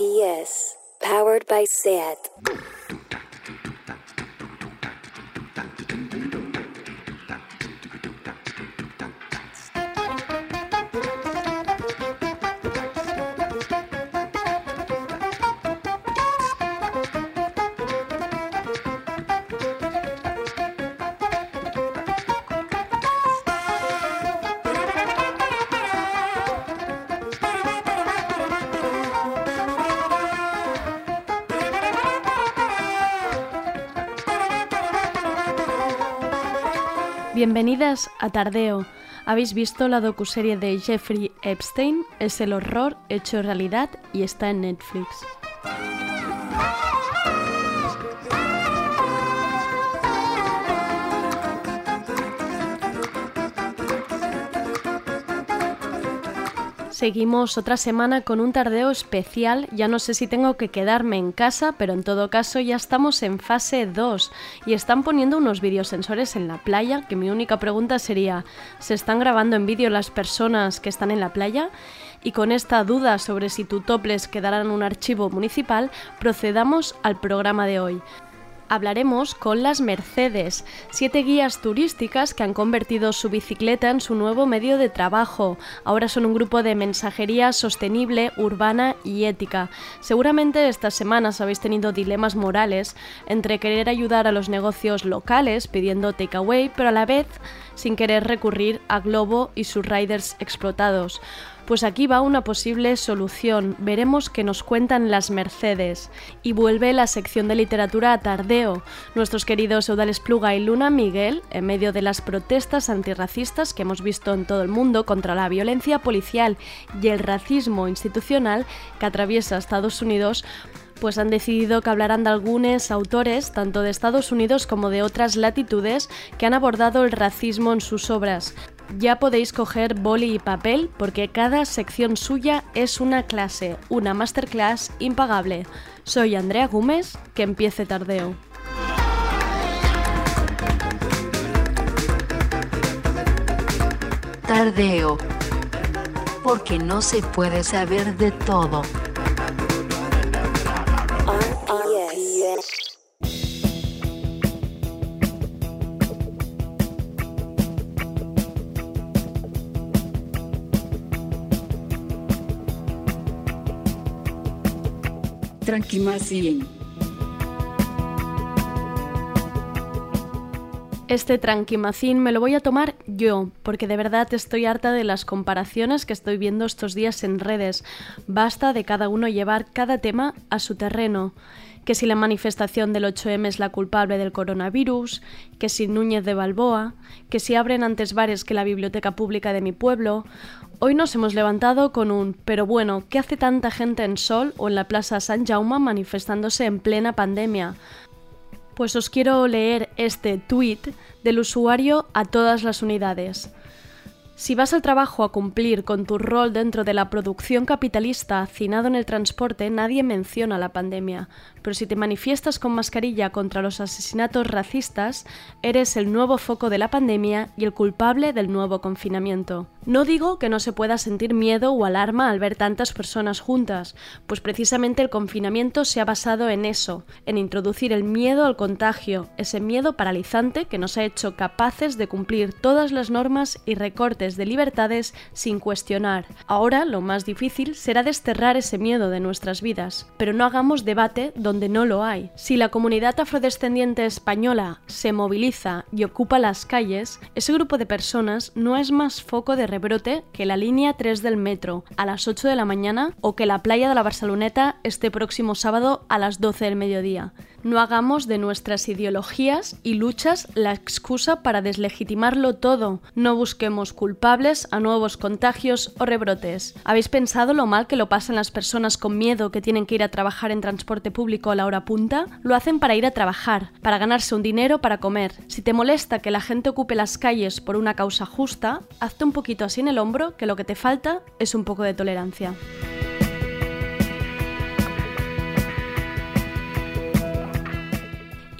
RPS, powered by SAT. Bienvenidas a Tardeo. ¿Habéis visto la docuserie de Jeffrey Epstein? Es el horror hecho realidad y está en Netflix. Seguimos otra semana con un tardeo especial. Ya no sé si tengo que quedarme en casa, pero en todo caso ya estamos en fase 2 y están poniendo unos videosensores en la playa, que mi única pregunta sería, ¿se están grabando en vídeo las personas que están en la playa? Y con esta duda sobre si tu toples quedará en un archivo municipal, procedamos al programa de hoy hablaremos con las Mercedes, siete guías turísticas que han convertido su bicicleta en su nuevo medio de trabajo. Ahora son un grupo de mensajería sostenible, urbana y ética. Seguramente estas semanas habéis tenido dilemas morales entre querer ayudar a los negocios locales pidiendo takeaway, pero a la vez sin querer recurrir a Globo y sus riders explotados. Pues aquí va una posible solución. Veremos qué nos cuentan las Mercedes. Y vuelve la sección de literatura a tardeo. Nuestros queridos Eudales Pluga y Luna Miguel, en medio de las protestas antirracistas que hemos visto en todo el mundo contra la violencia policial y el racismo institucional que atraviesa Estados Unidos, pues han decidido que hablarán de algunos autores, tanto de Estados Unidos como de otras latitudes, que han abordado el racismo en sus obras. Ya podéis coger boli y papel porque cada sección suya es una clase, una masterclass impagable. Soy Andrea Gómez, que empiece tardeo. Tardeo. Porque no se puede saber de todo. Tranquimacín. Este tranquimacín me lo voy a tomar yo, porque de verdad estoy harta de las comparaciones que estoy viendo estos días en redes. Basta de cada uno llevar cada tema a su terreno que si la manifestación del 8M es la culpable del coronavirus, que si Núñez de Balboa, que si abren antes bares que la biblioteca pública de mi pueblo. Hoy nos hemos levantado con un pero bueno, ¿qué hace tanta gente en Sol o en la Plaza San Jaume manifestándose en plena pandemia? Pues os quiero leer este tuit del usuario a todas las unidades. Si vas al trabajo a cumplir con tu rol dentro de la producción capitalista hacinado en el transporte, nadie menciona la pandemia. Pero si te manifiestas con mascarilla contra los asesinatos racistas, eres el nuevo foco de la pandemia y el culpable del nuevo confinamiento. No digo que no se pueda sentir miedo o alarma al ver tantas personas juntas, pues precisamente el confinamiento se ha basado en eso, en introducir el miedo al contagio, ese miedo paralizante que nos ha hecho capaces de cumplir todas las normas y recortes de libertades sin cuestionar. Ahora lo más difícil será desterrar ese miedo de nuestras vidas, pero no hagamos debate donde no lo hay. Si la comunidad afrodescendiente española se moviliza y ocupa las calles, ese grupo de personas no es más foco de rebrote que la línea 3 del metro a las 8 de la mañana o que la playa de la Barceloneta este próximo sábado a las 12 del mediodía. No hagamos de nuestras ideologías y luchas la excusa para deslegitimarlo todo. No busquemos culpables a nuevos contagios o rebrotes. ¿Habéis pensado lo mal que lo pasan las personas con miedo que tienen que ir a trabajar en transporte público a la hora punta? Lo hacen para ir a trabajar, para ganarse un dinero para comer. Si te molesta que la gente ocupe las calles por una causa justa, hazte un poquito así en el hombro que lo que te falta es un poco de tolerancia.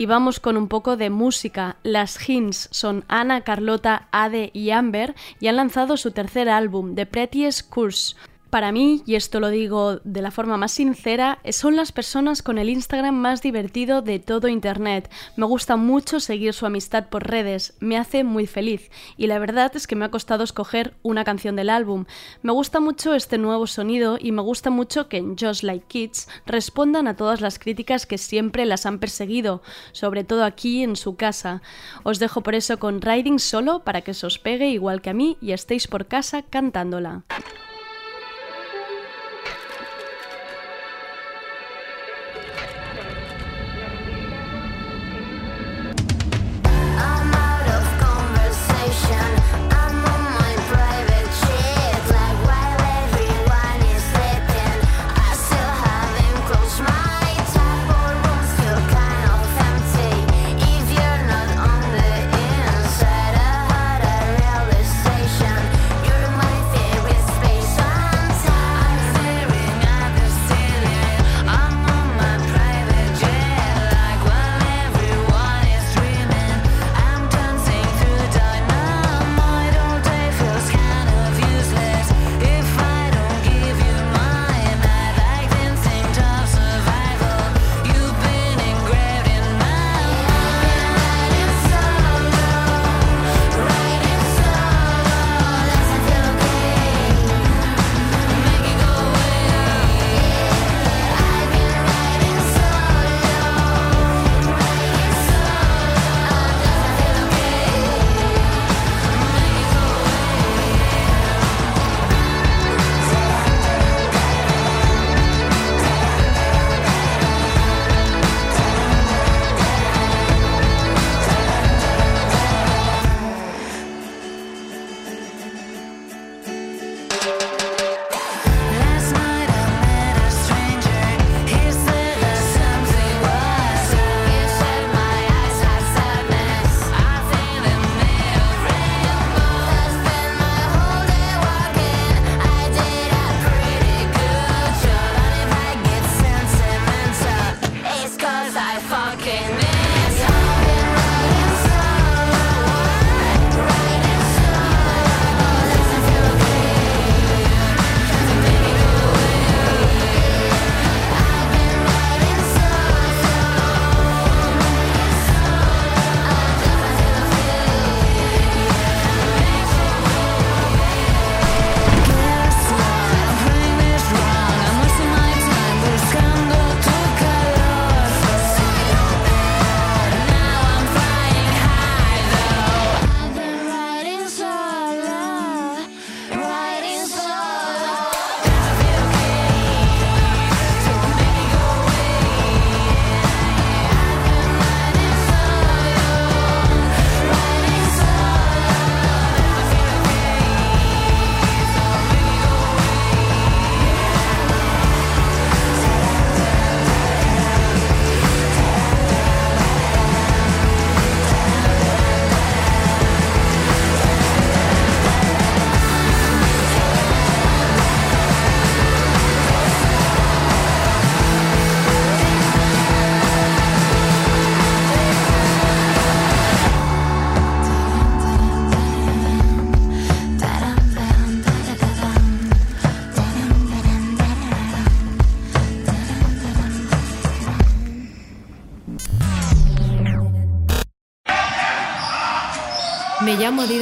Y vamos con un poco de música. Las Hints son Ana, Carlota, Ade y Amber y han lanzado su tercer álbum, The Prettiest Curse. Para mí, y esto lo digo de la forma más sincera, son las personas con el Instagram más divertido de todo Internet. Me gusta mucho seguir su amistad por redes, me hace muy feliz y la verdad es que me ha costado escoger una canción del álbum. Me gusta mucho este nuevo sonido y me gusta mucho que en Just Like Kids respondan a todas las críticas que siempre las han perseguido, sobre todo aquí en su casa. Os dejo por eso con Riding Solo para que se os pegue igual que a mí y estéis por casa cantándola.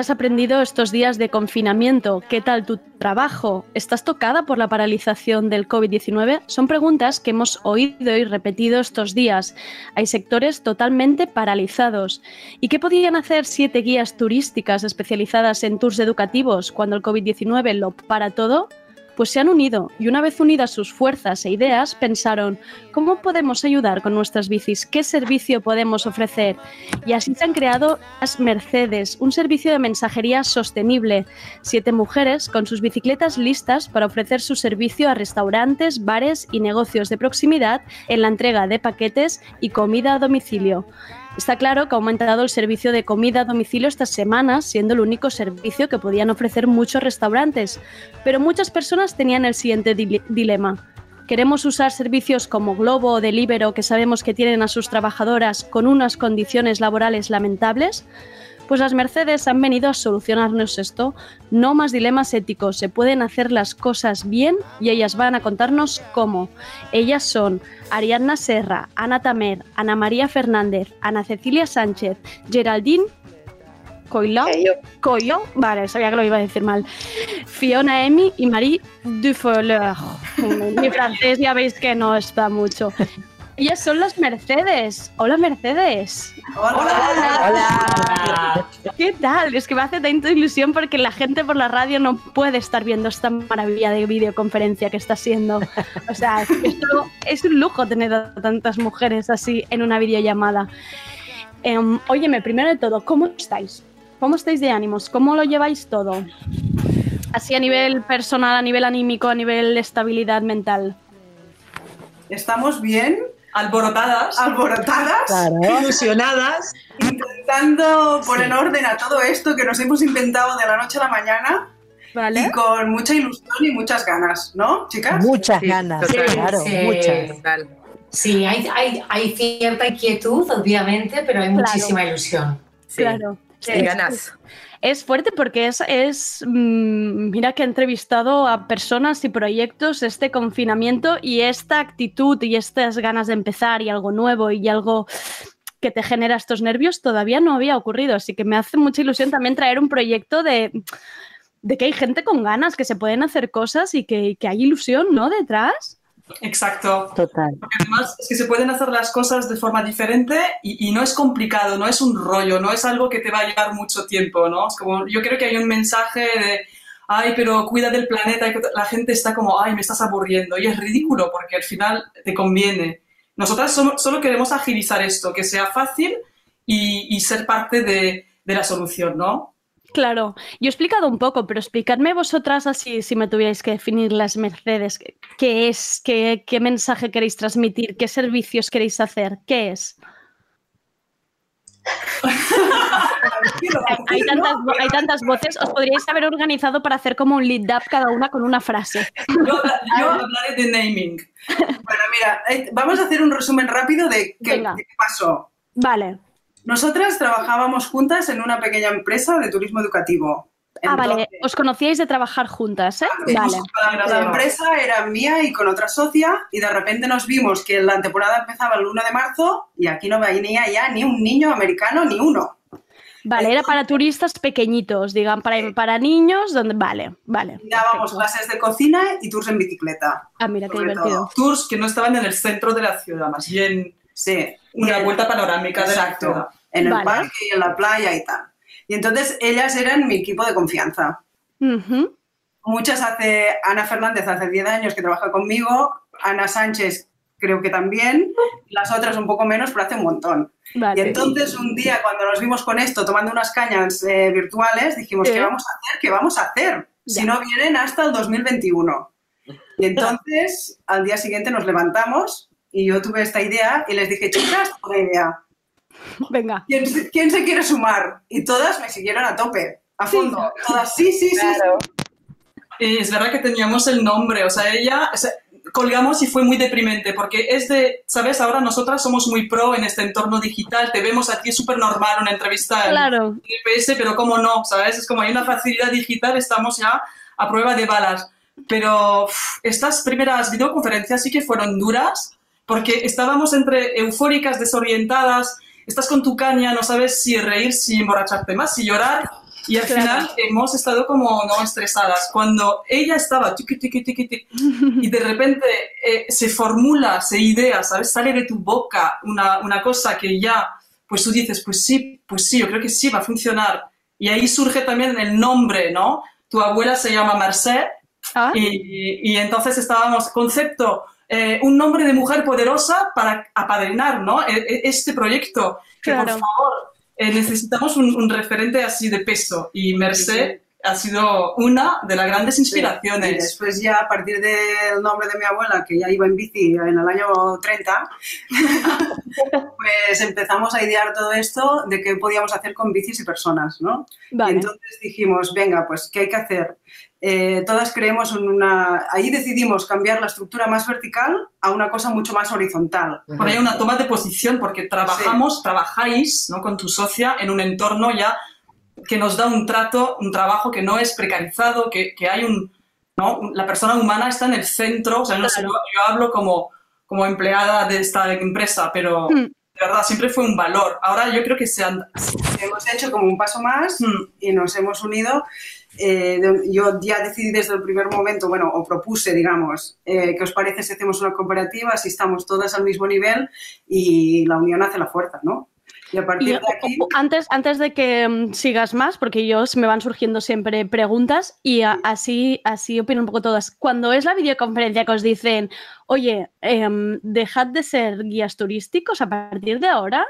Has aprendido estos días de confinamiento? ¿Qué tal tu trabajo? ¿Estás tocada por la paralización del COVID-19? Son preguntas que hemos oído y repetido estos días. Hay sectores totalmente paralizados. ¿Y qué podrían hacer siete guías turísticas especializadas en tours educativos cuando el COVID-19 lo para todo? Pues se han unido y una vez unidas sus fuerzas e ideas pensaron, ¿cómo podemos ayudar con nuestras bicis? ¿Qué servicio podemos ofrecer? Y así se han creado las Mercedes, un servicio de mensajería sostenible. Siete mujeres con sus bicicletas listas para ofrecer su servicio a restaurantes, bares y negocios de proximidad en la entrega de paquetes y comida a domicilio. Está claro que ha aumentado el servicio de comida a domicilio estas semanas, siendo el único servicio que podían ofrecer muchos restaurantes. Pero muchas personas tenían el siguiente dilema. ¿Queremos usar servicios como Globo o Delibero que sabemos que tienen a sus trabajadoras con unas condiciones laborales lamentables? Pues las Mercedes han venido a solucionarnos esto. No más dilemas éticos, se pueden hacer las cosas bien y ellas van a contarnos cómo. Ellas son Ariadna Serra, Ana Tamer, Ana María Fernández, Ana Cecilia Sánchez, Geraldine Coilo, Coyo, vale, sabía que lo iba a decir mal. Fiona Emi y Marie Dufolleur. Mi francés ya veis que no está mucho. Ellas son las Mercedes. Hola, Mercedes. Hola. Hola. ¿Qué tal? Es que me hace tanta ilusión porque la gente por la radio no puede estar viendo esta maravilla de videoconferencia que está siendo. O sea, esto es un lujo tener a tantas mujeres así en una videollamada. Eh, óyeme, primero de todo, ¿cómo estáis? ¿Cómo estáis de ánimos? ¿Cómo lo lleváis todo? Así a nivel personal, a nivel anímico, a nivel de estabilidad mental. Estamos bien, alborotadas, alborotadas, ilusionadas, intentando poner orden a todo esto que nos hemos inventado de la noche a la mañana. Vale. Y con mucha ilusión y muchas ganas, ¿no, chicas? Muchas ganas, claro, muchas. Sí, hay, hay, hay, cierta inquietud, obviamente, pero hay muchísima ilusión. Claro. Sí, ganas. Es fuerte porque es, es mmm, mira que he entrevistado a personas y proyectos este confinamiento y esta actitud y estas ganas de empezar y algo nuevo y algo que te genera estos nervios todavía no había ocurrido. Así que me hace mucha ilusión también traer un proyecto de, de que hay gente con ganas, que se pueden hacer cosas y que, que hay ilusión, ¿no? Detrás. Exacto. Total. Porque además es que se pueden hacer las cosas de forma diferente y, y, no es complicado, no es un rollo, no es algo que te va a llevar mucho tiempo, ¿no? Es como, yo creo que hay un mensaje de, ay, pero cuida del planeta, y la gente está como, ay, me estás aburriendo. Y es ridículo porque al final te conviene. Nosotras solo, solo queremos agilizar esto, que sea fácil y, y ser parte de, de la solución, ¿no? Claro, yo he explicado un poco, pero explicadme vosotras así, si me tuvierais que definir las Mercedes, ¿qué es? ¿Qué, qué mensaje queréis transmitir? ¿Qué servicios queréis hacer? ¿Qué es? hay, tantas, hay, tantas, voces, os podríais haber organizado para hacer como un lead up cada una con una frase. Yo, yo hablaré de naming. Bueno, mira, eh, vamos a hacer un resumen rápido de qué, de qué pasó. Vale. Nosotras trabajábamos juntas en una pequeña empresa de turismo educativo. Ah, Entonces, vale. Os conocíais de trabajar juntas, ¿eh? Vale. La empresa era mía y con otra socia y de repente nos vimos que la temporada empezaba el 1 de marzo y aquí no venía ya ni un niño americano ni uno. Vale, era para turistas pequeñitos, digan, para, para niños, donde vale, vale. Dábamos clases de cocina y tours en bicicleta. Ah, mira, qué divertido. Todo. Tours que no estaban en el centro de la ciudad, más bien Sí. Una el, vuelta panorámica exacto, de la ciudad. En el vale. parque y en la playa y tal. Y entonces ellas eran mi equipo de confianza. Uh -huh. Muchas hace, Ana Fernández hace 10 años que trabaja conmigo, Ana Sánchez creo que también, las otras un poco menos, pero hace un montón. Vale. Y entonces un día cuando nos vimos con esto, tomando unas cañas eh, virtuales, dijimos, Sí. ¿qué vamos a hacer? ¿Qué vamos a hacer? Si Ya. no vienen hasta el 2021. Y entonces al día siguiente nos levantamos y yo tuve esta idea y les dije, chicas, una idea. Venga. ¿Quién, se- quién se quiere sumar? Y todas me siguieron a tope, a fondo. Todas, sí, sí, sí. Y es verdad que teníamos el nombre, o sea, ella, o sea, colgamos y fue muy deprimente, porque es de, ¿sabes? Ahora nosotras somos muy pro en este entorno digital, te vemos aquí súper normal una entrevista en Claro. GPS, pero cómo no, ¿sabes? Es como hay una facilidad digital, estamos ya a prueba de balas. Pero estas primeras videoconferencias sí que fueron duras, porque estábamos entre eufóricas, desorientadas, estás con tu caña, no sabes si reír, si emborracharte más, si llorar, Y al final hemos estado como no estresadas. Cuando ella estaba tiqui, tiqui, tiqui, tiqui, y de repente eh, se formula, se idea, ¿sabes? Sale de tu boca una, una cosa que ya, pues tú dices, pues sí, pues sí, yo creo que sí va a funcionar. Y ahí surge también el nombre, ¿no? Tu abuela se llama Merced Ah. y, y entonces estábamos, concepto, eh, un nombre de mujer poderosa para apadrinar, ¿no? E- e- Este proyecto, que por Claro. favor, eh, necesitamos un, un referente así de peso. Y Merced ha sido una de las grandes Y inspiraciones. después ya a partir del nombre de mi abuela, que ya iba en bici en el año 30, pues empezamos a idear todo esto de qué podíamos hacer con bicis y personas, ¿no? Vale. Y entonces dijimos, venga, pues, ¿qué hay que hacer? Eh, todas creemos en una... Ahí decidimos cambiar la estructura más vertical a una cosa mucho más horizontal. Por ahí una toma de posición, porque trabajamos, trabajáis ¿no? con tu socia en un entorno ya que nos da un trato, un trabajo que no es precarizado, que, que hay un... ¿no? La persona humana está en el centro, o sea, no sé, yo, yo hablo como, como empleada de esta empresa, pero Hmm. de verdad siempre fue un valor. Ahora yo creo que se han... Hemos hecho como un paso más Hmm. y nos hemos unido. Eh, yo ya decidí desde el primer momento, bueno, o propuse, digamos, eh, ¿qué os parece si hacemos una cooperativa, si estamos todas al mismo nivel y la unión hace la fuerza, ¿no? Y a partir Y, de aquí... o- o- antes, antes de que mm, sigas más, porque yo me van surgiendo siempre preguntas y a- así, así opino un poco todas. Cuando es la videoconferencia que os dicen, oye, em, dejad de ser guías turísticos a partir de ahora,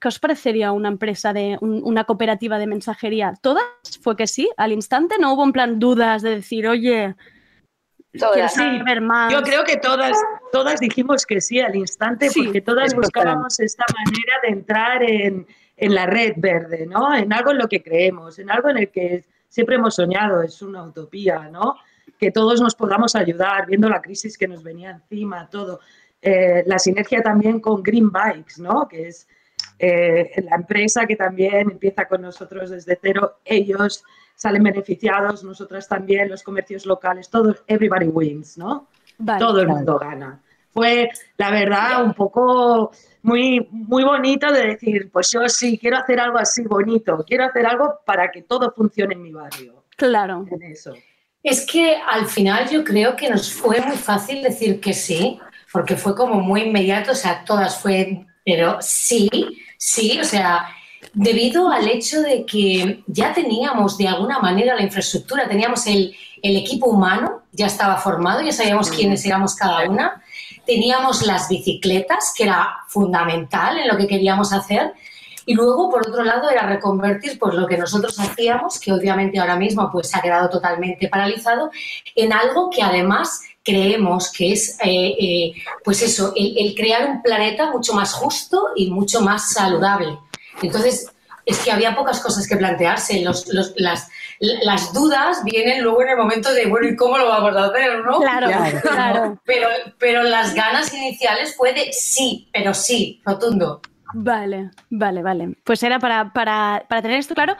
¿qué os parecería una empresa de un- una cooperativa de mensajería? ¿Todas? Fue que sí, al instante no hubo en plan dudas de decir, oye, Todas. saber más. Yo creo que todas, todas dijimos que sí al instante, Sí, porque todas buscábamos esta manera de entrar en, en la red verde, ¿no? En algo en lo que creemos, en algo en el que siempre hemos soñado, es una utopía, ¿no? Que todos nos podamos ayudar, viendo la crisis que nos venía encima, todo. Eh, la sinergia también con Green Bikes, ¿no? Que es eh, la empresa que también empieza con nosotros desde cero, ellos salen beneficiados, nosotras también, los comercios locales, todo, everybody wins, ¿no? Vale. todo el mundo gana. Fue, la verdad, un poco muy, muy bonito de decir, pues yo sí, quiero hacer algo así bonito, quiero hacer algo para que todo funcione en mi barrio. Claro. En eso. Es que al final yo creo que nos fue muy fácil decir que sí, porque fue como muy inmediato, o sea, todas fue, pero sí, sí, o sea, debido al hecho de que ya teníamos de alguna manera la infraestructura, teníamos el, el equipo humano, ya estaba formado, ya sabíamos quiénes éramos cada una, teníamos las bicicletas, que era fundamental en lo que queríamos hacer, y luego, por otro lado, era reconvertir pues, lo que nosotros hacíamos, que obviamente ahora mismo pues, ha quedado totalmente paralizado, en algo que además creemos que es, eh, eh, pues eso, el, el crear un planeta mucho más justo y mucho más saludable. Entonces, es que había pocas cosas que plantearse. Los, los- las, las dudas vienen luego en el momento de, bueno, ¿y cómo lo vamos a hacer? ¿no? Claro, claro. Pero, pero las ganas iniciales fue de sí, pero sí, rotundo. Vale, vale, vale. Pues era para, para, para tener esto claro.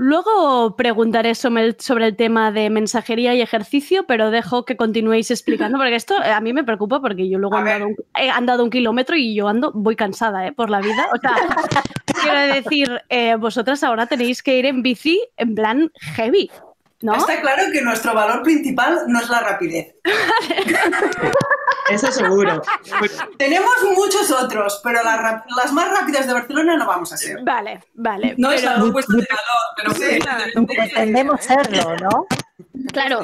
Luego preguntaré sobre el, tema de mensajería y ejercicio, pero dejo que continuéis explicando, porque esto eh, a mí me preocupa porque yo luego he andado, un, he andado un kilómetro y yo ando, voy cansada ¿eh? por la vida. O sea, quiero decir, eh, vosotras ahora tenéis que ir en bici en plan heavy, ¿no? Está claro que nuestro valor principal no es la rapidez. Eso seguro. Tenemos muchos otros, pero la rap- las más rápidas de Barcelona no vamos a ser. Vale, vale. No es pero- propuesta de valor, pero Sí. Pretendemos serlo, ¿no? Claro,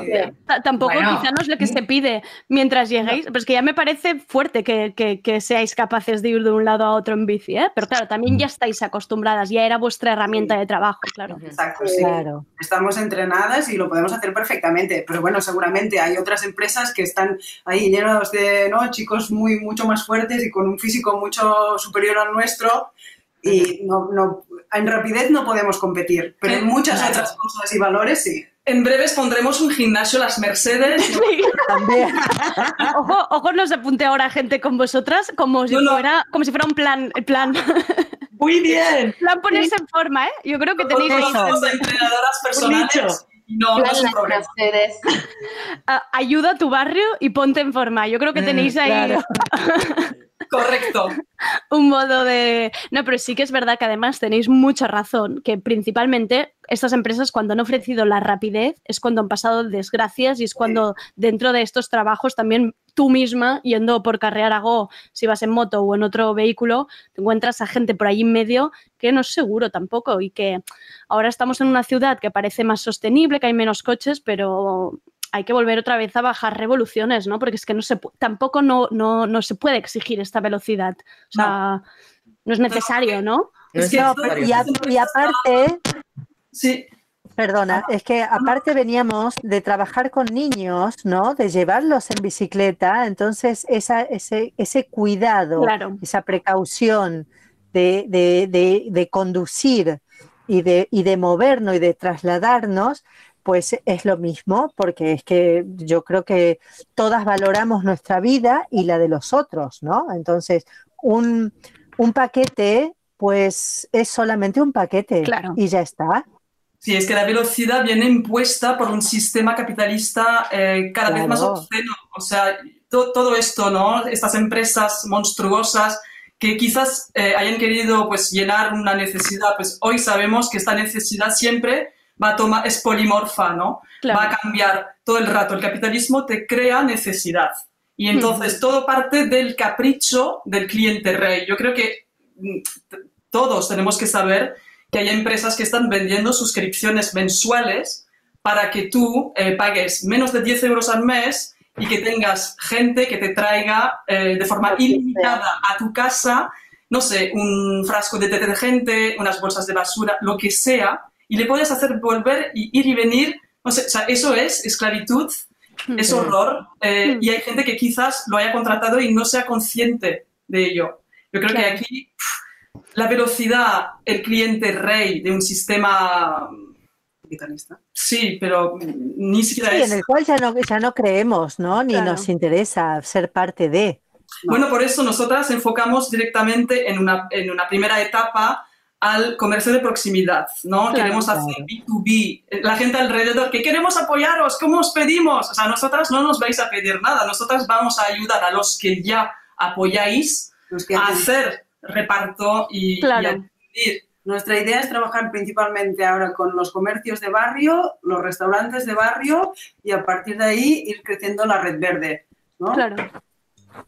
ta- tampoco Bueno. quizá no es lo que se pide mientras lleguéis, pero es que ya me parece fuerte que, que- que seáis capaces de ir de un lado a otro en bici, ¿eh? pero claro, también ya estáis acostumbradas, ya era vuestra herramienta de trabajo, claro. Exacto, sí. Claro. Estamos entrenadas y lo podemos hacer perfectamente, pero bueno, seguramente hay otras empresas que están ahí llenos de ¿no? chicos muy mucho más fuertes y con un físico mucho superior al nuestro y no, no, en rapidez no podemos competir, pero en muchas Claro. otras cosas y valores sí. En breves pondremos un gimnasio Las Mercedes. También. Ojo, ojo, no se apunte ahora gente con vosotras como si, No, no. fuera, como si fuera un plan, el plan, Muy bien. plan ponerse en forma, ¿eh? Yo creo que tenéis entrenadoras personales. No, no es un problema. ayuda a tu barrio y ponte en forma. Yo creo que tenéis ahí... claro. Correcto. un modo de... No, pero sí que es verdad que además tenéis mucha razón, que principalmente estas empresas cuando han ofrecido la rapidez es cuando han pasado desgracias y es cuando dentro de estos trabajos también tú misma, yendo por carrear a Go, si vas en moto o en otro vehículo, te encuentras a gente por ahí en medio que no es seguro tampoco y que ahora estamos en una ciudad que parece más sostenible, que hay menos coches, pero hay que volver otra vez a bajar revoluciones, ¿no? Porque es que no se tampoco no, no, no se puede exigir esta velocidad. O sea, no, es necesario, ¿no? Es que y, a- y aparte, Sí, perdona, es que aparte veníamos de trabajar con niños, ¿no? De llevarlos en bicicleta, entonces esa, ese, ese cuidado, Claro. esa precaución de, de- de- de conducir y de, y de movernos y de trasladarnos, pues es lo mismo, porque es que yo creo que todas valoramos nuestra vida y la de los otros, ¿no? Entonces, un, un paquete, pues es solamente un paquete Claro. y ya está. Sí, es que la velocidad viene impuesta por un sistema capitalista eh, cada vez más obsceno. O sea, to- todo esto, ¿no? Estas empresas monstruosas que quizás eh, hayan querido pues, llenar una necesidad, pues hoy sabemos que esta necesidad siempre va a tomar, es polimorfa, ¿no? Claro. Va a cambiar todo el rato. El capitalismo te crea necesidad. Y entonces todo parte del capricho del cliente rey. Yo creo que mm, todos tenemos que saber que hay empresas que están vendiendo suscripciones mensuales para que tú eh, pagues menos de 10 euros al mes y que tengas gente que te traiga eh, de forma ilimitada a tu casa, no sé, un frasco de detergente, unas bolsas de basura, lo que sea, y le puedes hacer volver y ir y venir. No sé, o sea, eso es esclavitud, es horror, eh, y hay gente que quizás lo haya contratado y no sea consciente de ello. Yo creo que Claro. aquí pff, la velocidad, el cliente rey de un sistema, Capitalista. sí, pero ni siquiera Sí, es. en el cual ya no, ya no creemos, ¿no? Ni Claro. nos interesa ser parte de. Bueno, por eso nosotras enfocamos directamente en una, en una primera etapa al comercio de proximidad, ¿no? Claro. queremos hacer B2B, la gente alrededor, que queremos apoyaros, ¿cómo os pedimos? O sea, nosotras no nos vais a pedir nada, nosotras vamos a ayudar a los que ya apoyáis Los que a hacer reparto y, Claro. y a. Nuestra idea es trabajar principalmente ahora con los comercios de barrio, los restaurantes de barrio y a partir de ahí ir creciendo la red verde. ¿no? Claro.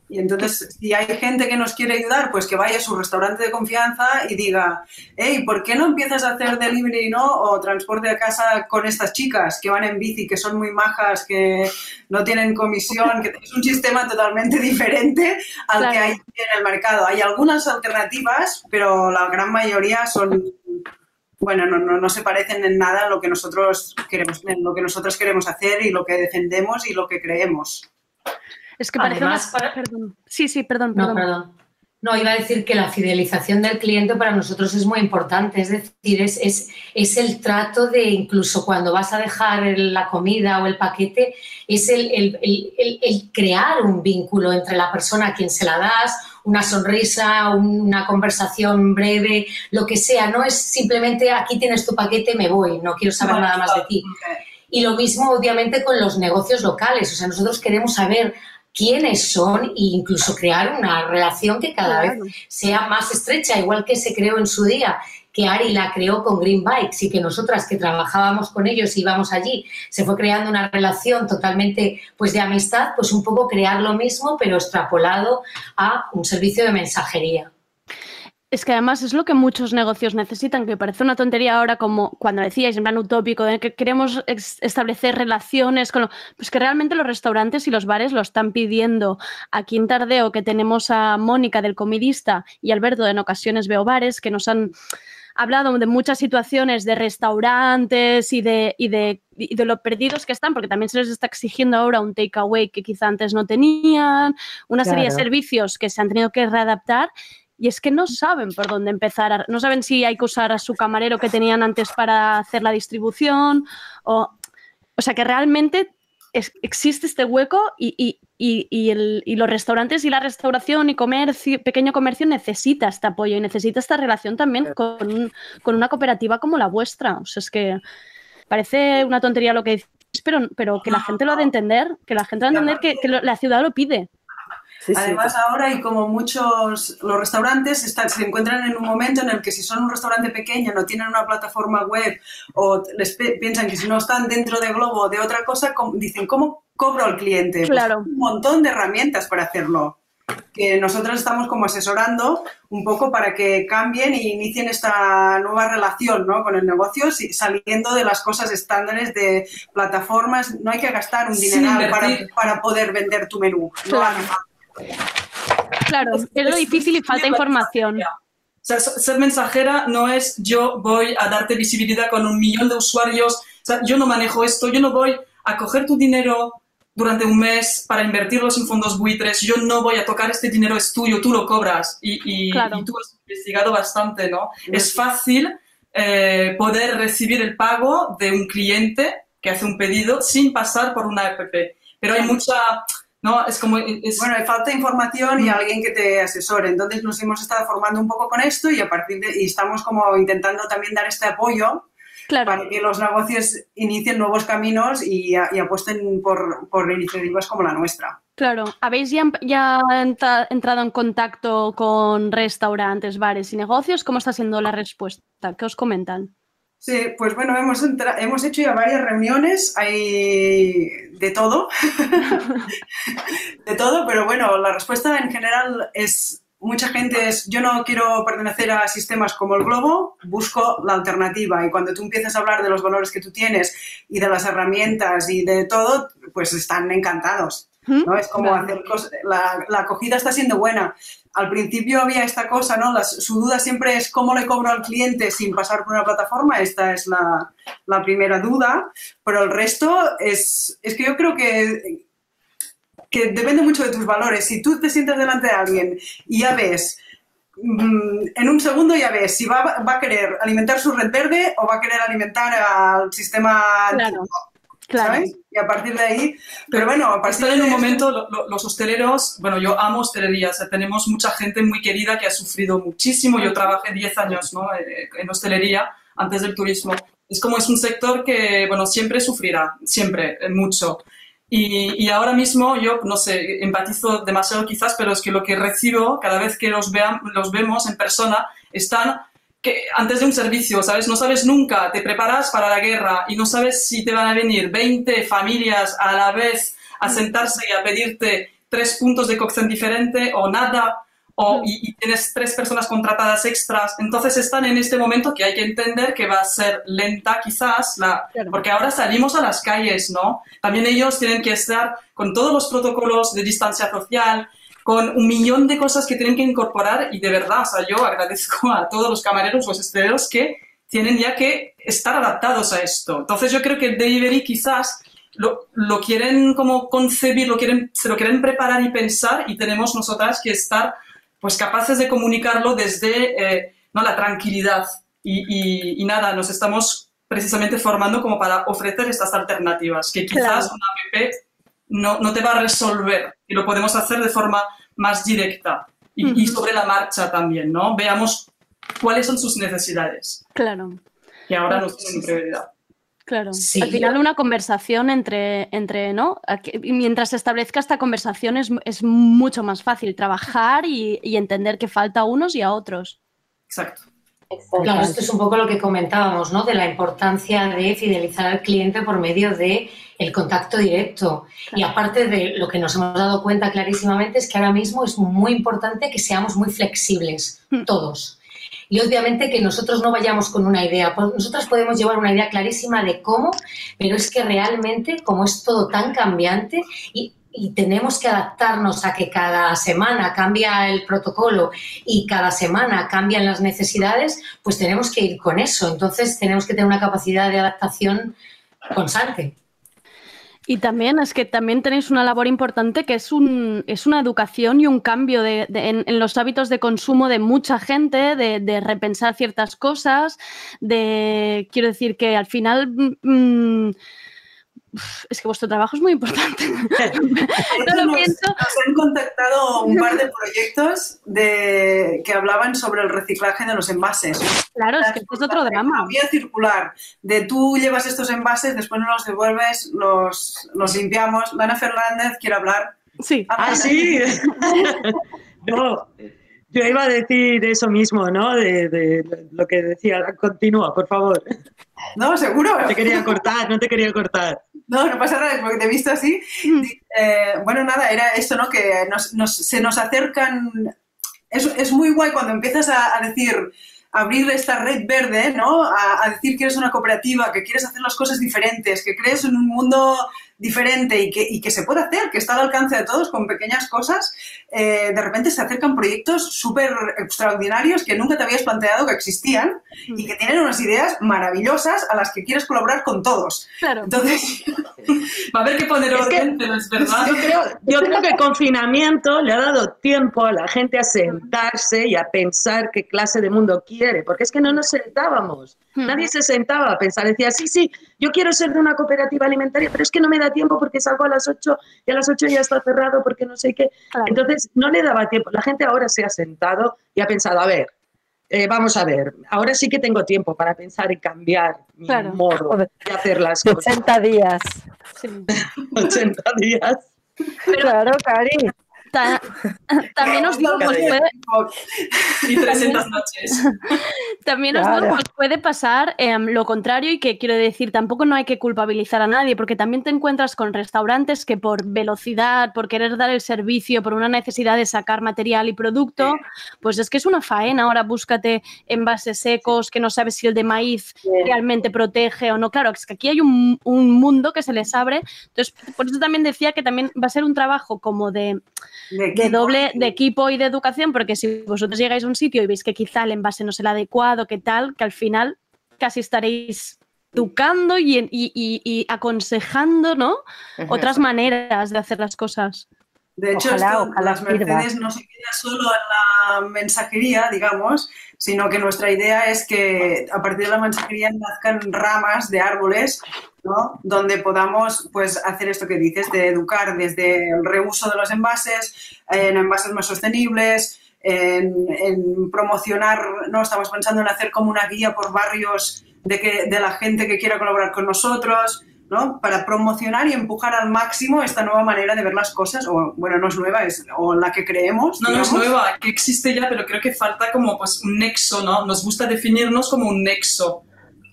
Y entonces, si hay gente que nos quiere ayudar, pues que vaya a su restaurante de confianza y diga, hey, ¿por qué no empiezas a hacer delivery ¿no? o transporte a casa con estas chicas que van en bici, que son muy majas, que no tienen comisión? que es un sistema totalmente diferente al Claro. que hay en el mercado. Hay algunas alternativas, pero la gran mayoría son... Bueno, no, no, no se parecen en nada a lo que nosotros queremos, en lo que nosotros queremos hacer y lo que defendemos y lo que creemos. Es que parece Además, más... Perdón. Sí, sí, perdón, No, perdón. perdón. No, iba a decir que la fidelización del cliente para nosotros es muy importante. Es decir, es, es, es el trato de incluso cuando vas a dejar la comida o el paquete, es el, el- el- el- el crear un vínculo entre la persona a quien se la das, una sonrisa, una conversación breve, lo que sea. No es simplemente aquí tienes tu paquete, me voy, no quiero saber nada más de ti. Y lo mismo, obviamente, con los negocios locales. O sea, nosotros queremos saber quiénes son e incluso crear una relación que cada Claro. vez sea más estrecha, igual que se creó en su día, que Ari la creó con Green Bikes y que nosotras que trabajábamos con ellos y íbamos allí, se fue creando una relación totalmente pues de amistad, pues un poco crear lo mismo, pero extrapolado a un servicio de mensajería. Es que además es lo que muchos negocios necesitan, que parece una tontería ahora como cuando decíais en plan utópico de que queremos establecer relaciones con lo- pues que realmente los restaurantes y los bares lo están pidiendo. Aquí en Tardeo que tenemos a Mónica del comidista y Alberto de en ocasiones veo bares que nos han hablado de muchas situaciones de restaurantes y de, y de, y de lo perdidos que están, porque también se les está exigiendo ahora un takeaway que quizá antes no tenían, una serie de servicios que se han tenido que readaptar y es que no saben por dónde empezar. a- No saben si hay que usar a su camarero que tenían antes para hacer la distribución o... O sea que realmente es- existe este hueco y, y- y- y el- y los restaurantes y la restauración y comercio, pequeño comercio necesita este apoyo y necesita esta relación también con, con una cooperativa como la vuestra. O sea, es que parece una tontería lo que decís, pero, pero que la gente lo ha de entender, que la gente va a entender que, que lo- la ciudad lo pide. Sí, sí. Además, ahora hay como muchos, los restaurantes están, se encuentran en un momento en el que si son un restaurante pequeño, no tienen una plataforma web o les piensan que si no están dentro de Globo o de otra cosa, dicen, ¿cómo cobro al cliente? Pues Claro. hay un montón de herramientas para hacerlo. Que nosotros estamos como asesorando un poco para que cambien e inicien esta nueva relación ¿no? con el negocio, saliendo de las cosas estándares de plataformas. No hay que gastar un dineral para, invertir. para poder vender tu menú. No Claro. falta. Claro, es lo difícil y falta información. O sea, so- ser mensajera no es yo voy a darte visibilidad con un millón de usuarios. O sea, yo no manejo esto, yo no voy a coger tu dinero durante un mes para invertirlos en fondos buitres. Yo no voy a tocar este dinero, es tuyo, tú lo cobras. Y, y- Claro. y tú has investigado bastante, ¿no? Es fácil eh, poder recibir el pago de un cliente que hace un pedido sin pasar por una app. Pero hay mucha, ¿no? Es como... Es, Bueno, hay falta de información y alguien que te asesore. Entonces nos hemos estado formando un poco con esto y a partir de y estamos como intentando también dar este apoyo Claro. para que los negocios inicien nuevos caminos y, apuesten por, por iniciativas como la nuestra. Claro, ¿habéis ya, ya entra- entrado en contacto con restaurantes, bares y negocios? ¿Cómo está siendo la respuesta? ¿Qué os comentan? Sí, pues bueno, hemos, hemos hecho ya varias reuniones, hay de todo, de todo, pero bueno, la respuesta en general es, mucha gente es, yo no quiero pertenecer a sistemas como el Globo, busco la alternativa y cuando tú empiezas a hablar de los valores que tú tienes y de las herramientas y de todo, pues están encantados. ¿no? Es como hacer cosas, la, la acogida está siendo buena. Al principio había esta cosa, ¿no? Las- su duda siempre es cómo le cobro al cliente sin pasar por una plataforma. Esta es la, la primera duda. Pero el resto es, es que yo creo que, que depende mucho de tus valores. Si tú te sientas delante de alguien y ya ves, mm, en un segundo ya ves si va, va a querer alimentar su red verde o va a querer alimentar al sistema Claro, claro. ¿sabes? Y a partir de ahí, pero bueno, a partir Están en un momento, lo- lo- los hosteleros, bueno, yo amo hostelería, o sea, tenemos mucha gente muy querida que ha sufrido muchísimo. Yo trabajé 10 años ¿no? Eh, en hostelería antes del turismo. Es como es un sector que, bueno, siempre sufrirá, siempre, eh, mucho. Y, y ahora mismo yo, no sé, empatizo demasiado quizás, pero es que lo que recibo cada vez que los, vean, los vemos en persona están que antes de un servicio, ¿sabes? No sabes nunca, te preparas para la guerra y no sabes si te van a venir 20 familias a la vez a sentarse y a pedirte tres puntos de cocción diferente o nada, o, y, y tienes tres personas contratadas extras. Entonces están en este momento que hay que entender que va a ser lenta quizás, la, Claro. porque ahora salimos a las calles, ¿no? También ellos tienen que estar con todos los protocolos de distancia social, con un millón de cosas que tienen que incorporar y de verdad, o sea, yo agradezco a todos los camareros, los hosteleros que tienen ya que estar adaptados a esto. Entonces yo creo que el delivery quizás lo, lo quieren como concebir, lo quieren, se lo quieren preparar y pensar y tenemos nosotras que estar pues capaces de comunicarlo desde eh, ¿no? la tranquilidad y, y- y nada, nos estamos precisamente formando como para ofrecer estas alternativas que quizás Claro. una app no, no te va a resolver y lo podemos hacer de forma más directa y, y sobre la marcha también, ¿no? Veamos cuáles son sus necesidades Claro, y ahora nos tienen prioridad. claro. Sí. Al final una conversación entre, entre ¿no? Aquí- mientras se establezca esta conversación es, es mucho más fácil trabajar y, y entender que falta a unos y a otros. Exacto. Claro, esto es un poco lo que comentábamos, ¿no? De la importancia de fidelizar al cliente por medio de el contacto directo. Y aparte de lo que nos hemos dado cuenta clarísimamente es que ahora mismo es muy importante que seamos muy flexibles, todos. Y obviamente que nosotros no vayamos con una idea. Pues Nosotros podemos llevar una idea clarísima de cómo, pero es que realmente, como es todo tan cambiante y, y tenemos que adaptarnos a que cada semana cambia el protocolo y cada semana cambian las necesidades, pues tenemos que ir con eso. Entonces tenemos que tener una capacidad de adaptación constante. Y también es que también tenéis una labor importante que es, un, es una educación y un cambio en, los hábitos de consumo de mucha gente, de, repensar ciertas cosas, de, quiero decir que al final... mm, es que vuestro trabajo es muy importante. no lo nos, pienso. nos han contactado un par de proyectos de, que hablaban sobre el reciclaje de los envases. Claro, es que esto es otro drama. La vía circular, de tú llevas estos envases, después no los devuelves, los, los limpiamos. Lana Fernández quiere hablar Sí. Ah, sí. no, yo iba a decir eso mismo, ¿no? De, de lo que decía. Continúa, por favor. No, seguro. No te quería cortar, no te quería cortar. No, no pasa nada, porque te he visto así. Eh, bueno, nada, era esto, ¿no? Que nos, nos- se nos acercan. Es, es muy guay cuando empiezas a, a decir, abrir esta red verde, ¿no? A, a decir que eres una cooperativa, que quieres hacer las cosas diferentes, que crees en un mundo diferente y que, y que se puede hacer, que está al alcance de todos con pequeñas cosas. eh, de repente se acercan proyectos súper extraordinarios que nunca te habías planteado que existían y que tienen unas ideas maravillosas a las que quieres colaborar con todos. Claro. Entonces, Va a haber que poner Es que- orden, pero es verdad. Yo creo, yo creo que el confinamiento le ha dado tiempo a la gente a sentarse y a pensar qué clase de mundo quiere, porque es que no nos sentábamos. Hmm. Nadie se sentaba a pensar, decía, sí, sí, yo quiero ser de una cooperativa alimentaria, pero es que no me da tiempo porque salgo a las 8 y a las 8 ya está cerrado porque no sé qué. Claro. Entonces, no le daba tiempo. La gente ahora se ha sentado y ha pensado, a ver, eh, vamos a ver, ahora sí que tengo tiempo para pensar y cambiar mi Claro. modo Joder. de hacer las cosas. 60 días. Sí. 80 días. Claro, Cari. Ta- también os digo, puede, Y 300 noches. También os digo, pues puede pasar em, lo contrario y que quiero decir, tampoco no hay que culpabilizar a nadie, porque también te encuentras con restaurantes que por velocidad, por querer dar el servicio, por una necesidad de sacar material y producto, pues es que es una faena. Ahora búscate envases secos, que no sabes si el de maíz realmente protege o no. Claro, es que aquí hay un, un mundo que se les abre. Entonces, por eso también decía que también va a ser un trabajo como de de, doble de equipo y de educación, porque si vosotros llegáis a un sitio y veis que quizá el envase no es el adecuado, que tal, que al final casi estaréis educando y, y- y- y aconsejando, ¿no? Otras maneras de hacer las cosas. De hecho, Ojalá, esto, ojalá las sirva. Mercedes no se queda solo en la mensajería, digamos, sino que nuestra idea es que a partir de la mensajería nazcan ramas de árboles, ¿no? Donde podamos pues, hacer esto que dices, de educar desde el reuso de los envases, en envases más sostenibles, en, en promocionar, ¿no? Estamos pensando en hacer como una guía por barrios de, que, de la gente que quiera colaborar con nosotros, ¿no? Para promocionar y empujar al máximo esta nueva manera de ver las cosas, o bueno, no es nueva, es o la que creemos. No, no es nueva, que existe ya, pero creo que falta como pues un nexo, ¿no? Nos gusta definirnos como un nexo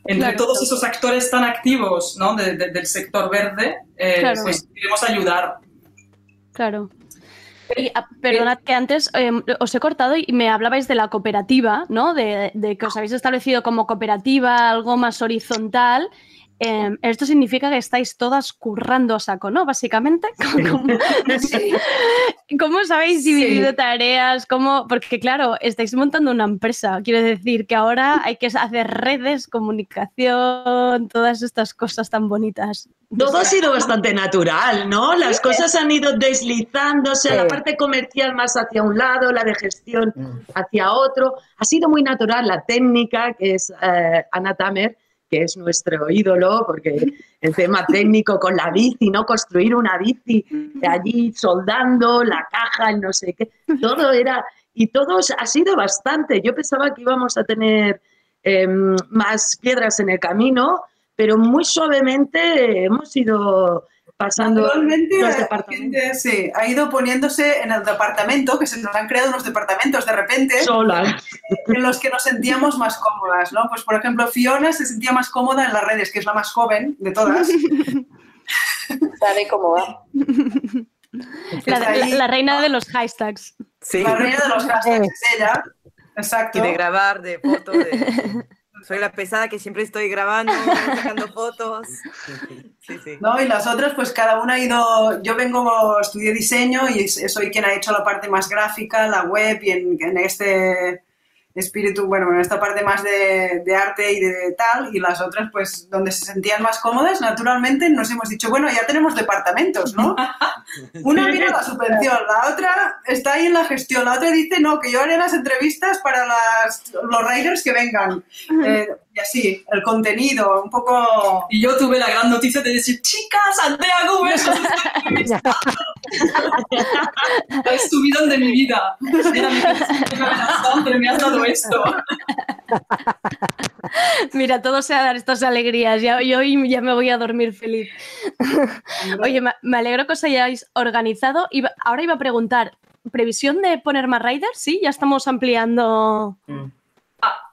entre Claro. todos esos actores tan activos, ¿no? de- de- del sector verde, eh, Claro. pues queremos ayudar. Claro. Y, ah, perdonad que antes eh, os he cortado y me hablabais de la cooperativa, ¿no? De, de que os habéis establecido como cooperativa, algo más horizontal. Eh, esto significa que estáis todas currando a saco, ¿no? Básicamente. ¿Cómo, cómo os habéis dividido tareas? ¿Cómo? Porque, claro, estáis montando una empresa. Quiero decir que ahora hay que hacer redes, comunicación, todas estas cosas tan bonitas. Todo ha sido bastante natural, ¿no? Las cosas han ido deslizándose, Sí. la parte comercial más hacia un lado, la de gestión hacia otro. Ha sido muy natural la técnica, que es eh, Anna Tamer, que es nuestro ídolo, porque el tema técnico con la bici, ¿no? Construir una bici allí soldando, la caja, el no sé qué, todo era... Y todo ha sido bastante. Yo pensaba que íbamos a tener em, más piedras en el camino, pero muy suavemente hemos ido pasando los la gente, sí, ha ido poniéndose en el departamento, que se nos han creado unos departamentos de repente, solas. en los que nos sentíamos más cómodas, ¿no? Pues, por ejemplo, Fiona se sentía más cómoda en las redes, que es la más joven de todas. Sabe cómo va. La reina de los hashtags. Sí. La reina de los hashtags es ella. Exacto. Y de grabar, de fotos. de- Soy la pesada que siempre estoy grabando, sacando fotos. Sí, sí. ¿no? Y las otras, pues cada una ha ido. Yo vengo, estudié diseño y soy quien ha hecho la parte más gráfica, la web y en, en este espíritu, bueno, en esta parte más de, de arte y de tal. Y las otras, pues donde se sentían más cómodas, naturalmente nos hemos dicho, bueno, ya tenemos departamentos, ¿no? Una mira la subvención, la otra está ahí en la gestión, la otra dice, no, que yo haré las entrevistas para las, los riders que vengan. Eh, y así, el contenido, un poco. Y yo tuve la gran noticia de decir, chicas, Andrea Gómez, os está entrevistando". es subidón de mi vida. Era mi revelación, pero me has dado esto. Mira, todo se a dar estas alegrías. Ya, yo hoy ya me voy a dormir feliz. Oye, me, alegro que os hayáis organizado. Y ahora iba a preguntar, ¿previsión de poner más riders? Sí, ya estamos ampliando. Ah,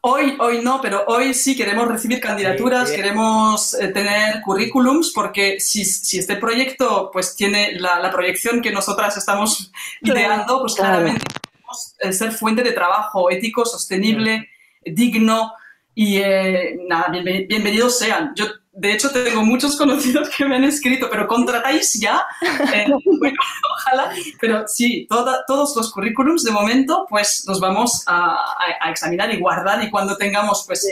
hoy, hoy no, pero hoy sí queremos recibir candidaturas, queremos eh, tener currículums, porque si, si, este proyecto pues tiene la, la proyección que nosotras estamos ideando, pues Claro. claramente queremos eh, ser fuente de trabajo ético, sostenible, digno y eh, nada, bienveni- bienvenidos sean. Yo, de hecho, tengo muchos conocidos que me han escrito, pero contratáis ya. Eh, bueno, ojalá, pero sí, toda- todos los currículums de momento, pues los vamos a, a- a examinar y guardar y cuando tengamos, pues,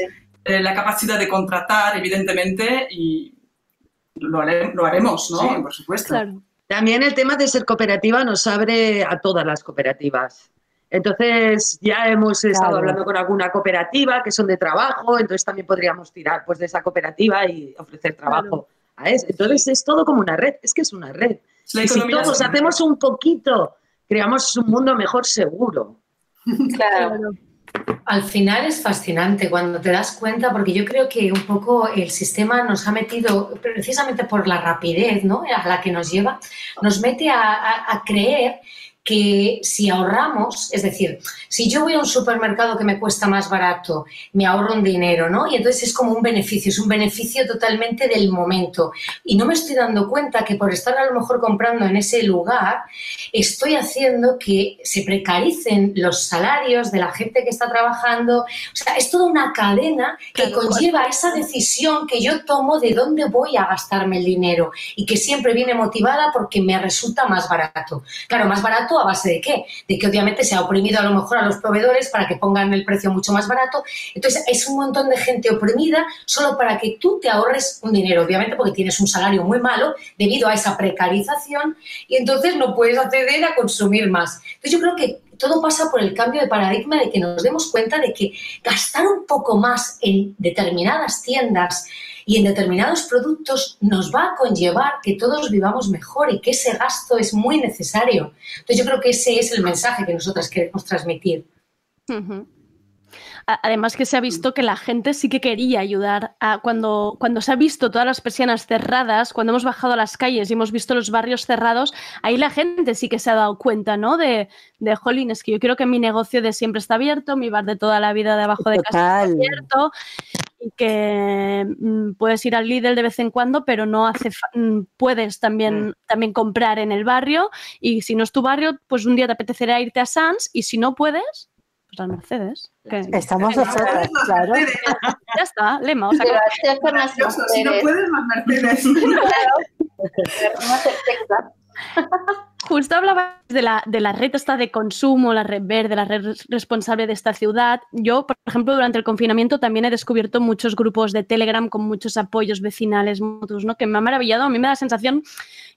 eh, la capacidad de contratar, evidentemente, y lo, hare- lo haremos, ¿no? Sí, por supuesto. Claro. También el tema de ser cooperativa nos abre a todas las cooperativas. Entonces, ya hemos estado Claro. hablando con alguna cooperativa que son de trabajo, entonces también podríamos tirar pues, de esa cooperativa y ofrecer trabajo a eso. Entonces, es todo como una red, es que es una red. Es la Y si todos hacemos un poquito, creamos un mundo mejor seguro. Claro. Al final es fascinante cuando te das cuenta, porque yo creo que un poco el sistema nos ha metido, precisamente por la rapidez ¿no? a la que nos lleva, nos mete a, a- a creer que si ahorramos, es decir, si yo voy a un supermercado que me cuesta más barato, me ahorro un dinero, ¿no? Y entonces es como un beneficio, es un beneficio totalmente del momento. Y no me estoy dando cuenta que por estar a lo mejor comprando en ese lugar, estoy haciendo que se precaricen los salarios de la gente que está trabajando. O sea, es toda una cadena que conlleva esa decisión que yo tomo de dónde voy a gastarme el dinero y que siempre viene motivada porque me resulta más barato. Claro, más barato a base de qué? De que obviamente se ha oprimido a lo mejor a los proveedores para que pongan el precio mucho más barato. Entonces, es un montón de gente oprimida solo para que tú te ahorres un dinero, obviamente porque tienes un salario muy malo debido a esa precarización y entonces no puedes acceder a consumir más. Entonces, yo creo que todo pasa por el cambio de paradigma de que nos demos cuenta de que gastar un poco más en determinadas tiendas y en determinados productos nos va a conllevar que todos vivamos mejor y que ese gasto es muy necesario. Entonces yo creo que ese es el mensaje que nosotras queremos transmitir. Además que se ha visto que la gente sí que quería ayudar. A cuando, cuando se ha visto todas las persianas cerradas, cuando hemos bajado a las calles y hemos visto los barrios cerrados, ahí la gente sí que se ha dado cuenta, ¿no? De, de jolín, es que yo quiero que mi negocio de siempre está abierto, mi bar de toda la vida de abajo de casa está abierto y que mm, puedes ir al Lidl de vez en cuando, pero no hace fa- mm, puedes también, también comprar en el barrio y si no es tu barrio, pues un día te apetecerá irte a Sans y si no puedes, pues las Mercedes. que- Estamos nosotras, claro. ya está, lema. O sea, que- Si no puedes, más Mercedes. Claro. Justo hablaba de la, de la red esta de consumo, la red verde, la red res- responsable de esta ciudad. Yo, por ejemplo, durante el confinamiento también he descubierto muchos grupos de Telegram con muchos apoyos vecinales mutuos, ¿no? Que me ha maravillado. A mí me da la sensación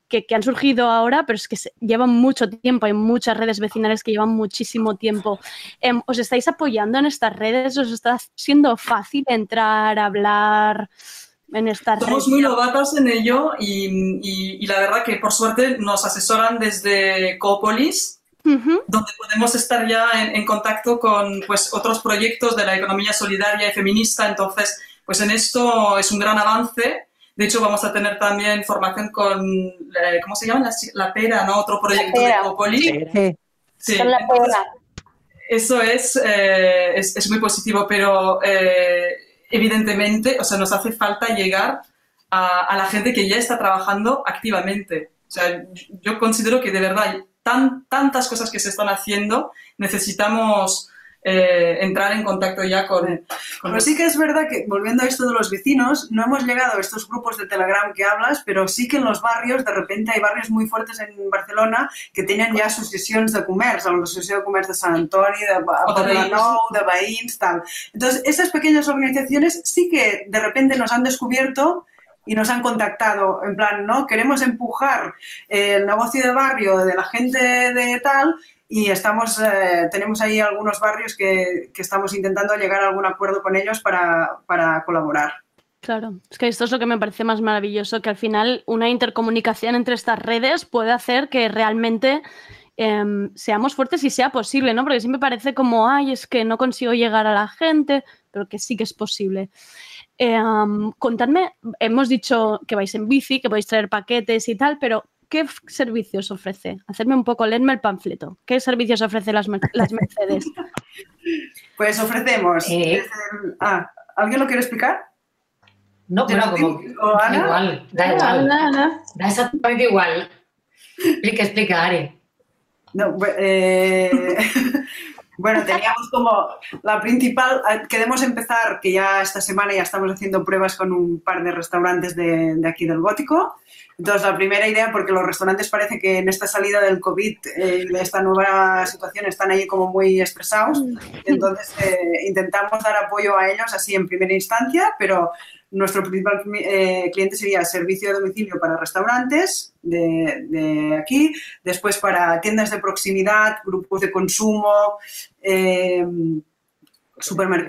que, que han surgido ahora, pero es que llevan mucho tiempo. Hay muchas redes vecinales que llevan muchísimo tiempo. Em, ¿Os estáis apoyando en estas redes? ¿Os está siendo fácil entrar, hablar en Somos muy novatas en ello y, y- y la verdad que por suerte nos asesoran desde Copolis, Ujú. donde podemos estar ya en, en contacto con pues, otros proyectos de la economía solidaria y feminista. Entonces, pues en esto es un gran avance. De hecho, vamos a tener también formación con, eh, ¿cómo se llama? La, La Pera, ¿no? Otro proyecto de. Copolis. Sí. Sí, Con la entonces, eso es, eh, es, es muy positivo, pero eh, evidentemente, o sea, nos hace falta llegar a, a la gente que ya está trabajando activamente. O sea, yo- considero que de verdad tan, tantas cosas que se están haciendo, necesitamos eh, entrar en contacto ya con... con Pero los- sí que es verdad que, volviendo a esto de los vecinos, no hemos llegado a estos grupos de Telegram que hablas, pero sí que en los barrios, de repente hay barrios muy fuertes en Barcelona que tienen ja associacions de comerç, l'Associació de Comerç de Sant Antoni, de Poblenou, de Veïns, tal. Entonces, esas pequeñas organizaciones sí que de repente nos han descubierto y nos han contactado, en plan, ¿no? Queremos empujar el negocio de barrio de la gente de tal y estamos, eh, tenemos ahí algunos barrios que, que estamos intentando llegar a algún acuerdo con ellos para, para colaborar. Claro, es que esto es lo que me parece más maravilloso, que al final una intercomunicación entre estas redes puede hacer que realmente em, seamos fuertes y sea posible, ¿no? Porque siempre parece como, ay, es que no consigo llegar a la gente. pero que sí que es posible. Eh, contadme, hemos dicho que vais en bici, que podéis traer paquetes y tal, pero ¿qué servicios ofrece? Hacedme un poco, leedme el panfleto. ¿Qué servicios ofrece las, Mer- las Mercedes? Pues ofrecemos. Eh. desde ah, ¿Alguien lo quiere explicar? No, bueno, Geraldine como o da Ana? igual, da igual, Ana, Ana. da exactamente igual. Explica, explica, Ari. No, eh, bueno, teníamos como la principal, eh, queremos empezar, que ya esta semana ya estamos haciendo pruebas con un par de restaurantes de, de aquí del Gótico. Entonces, la primera idea, porque los restaurantes parece que en esta salida del COVID eh, de esta nueva situación están ahí como muy estresados. Entonces, eh, intentamos dar apoyo a ellos así en primera instancia, pero nuestro principal eh, cliente sería servicio de domicilio para restaurantes de, de aquí, después para tiendas de proximidad, grupos de consumo. eh,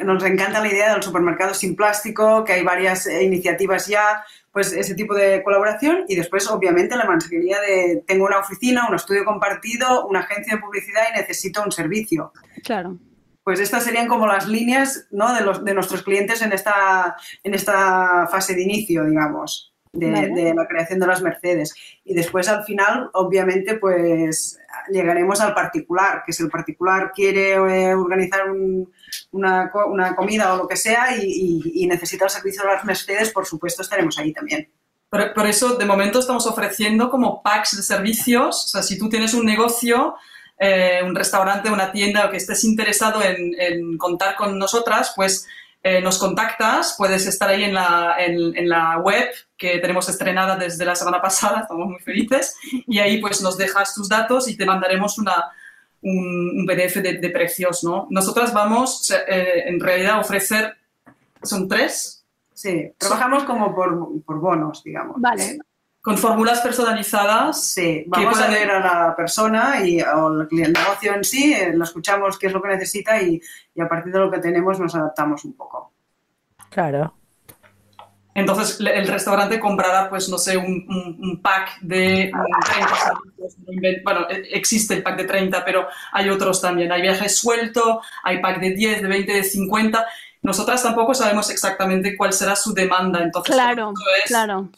nos encanta la idea del supermercado sin plástico, que hay varias eh, iniciativas ya, pues ese tipo de colaboración y después obviamente la mensajería de tengo una oficina, un estudio compartido, una agencia de publicidad y necesito un servicio. Claro. Pues estas serían como las líneas ¿no? de, los, de nuestros clientes en esta, en esta fase de inicio, digamos, de, Vale. de la creación de las Mercedes. Y después al final, obviamente, pues llegaremos al particular, que si el particular quiere eh, organizar un- una, una comida o lo que sea y, y- y necesita el servicio de las Mercedes, por supuesto estaremos ahí también. Por, por eso, de momento, estamos ofreciendo como packs de servicios. O sea, si tú tienes un negocio, eh, un restaurante, una tienda o que estés interesado en, en contar con nosotras, pues eh, nos contactas. Puedes estar ahí en la, en, en la web que tenemos estrenada desde la semana pasada. Estamos muy felices. Y ahí pues nos dejas tus datos y te mandaremos una, un, un PDF de, de precios, ¿no? Nosotras vamos, eh, en realidad, a ofrecer... Son tres, Sí, trabajamos como por, por bonos, digamos. Vale. con fórmulas personalizadas. Sí, vamos a ver a la persona y el negocio en sí, eh, lo escuchamos qué es lo que necesita y, y a partir de lo que tenemos nos adaptamos un poco. Claro. Entonces el restaurante comprará, pues no sé, un, un- un pack de mm, 30 servicios. no inven- Bueno, e- existe el pack de 30, pero hay otros también. Hay viaje suelto, hay pack de 10, de 20, de 50. Nosotras tampoco sabemos exactamente cuál será su demanda. Entonces, Claro, todo es claro.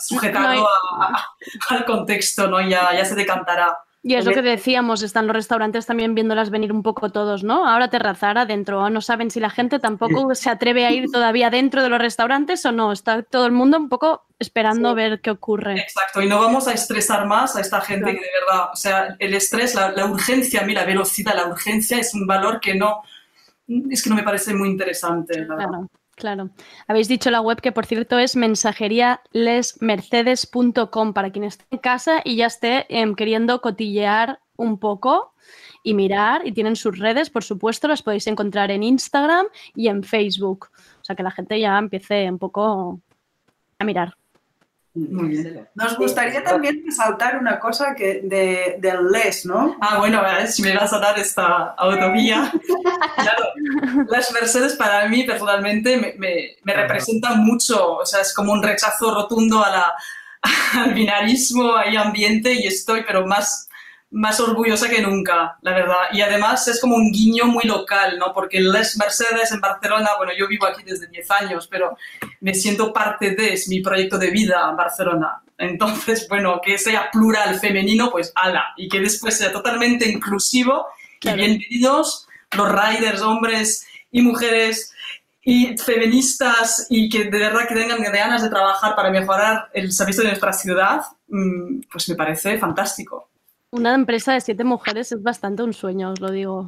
sujetado No hay- a- a- al contexto, ¿no? Ya, ya se decantará. Y es lo que decíamos, están los restaurantes también viéndolas venir un poco todos, ¿no? Ahora terrazar adentro, no saben si la gente tampoco se atreve a ir todavía dentro de los restaurantes o no. Está todo el mundo un poco esperando a ver qué ocurre. Exacto, y no vamos a estresar más a esta gente Claro. que de verdad, o sea, el estrés, la, la urgencia, mira, velocidad, la urgencia es un valor que no, es que no me parece muy interesante, la verdad. Claro. Habéis dicho la web que, por cierto, es mensajerialesmercedes.com para quien esté en casa y ya esté em, queriendo cotillear un poco y mirar. Y tienen sus redes, por supuesto, las podéis encontrar en Instagram y en Facebook. O sea, que la gente ya empiece un poco a mirar. Muy bien. Nos gustaría también resaltar una cosa que de, del LES, ¿no? Ah, bueno, si me vas a dar esta autovía. Claro, las Mercedes para mí personalmente me, me, me representan mucho, o sea, es como un rechazo rotundo a la, al binarismo y ambiente y estoy, pero más, más orgullosa que nunca, la verdad. Y además es como un guiño muy local, ¿no? Porque Les Mercedes en Barcelona, bueno, yo vivo aquí desde 10 años, pero me siento parte de, es mi proyecto de vida en Barcelona. Entonces, bueno, que sea plural femenino, pues ala, y que después sea totalmente inclusivo Claro. y bienvenidos los riders, hombres y mujeres y feministas y que de verdad que tengan ganas de trabajar para mejorar el servicio de nuestra ciudad, mm, pues me parece fantástico. Una empresa de siete mujeres es bastante un sueño, os lo digo.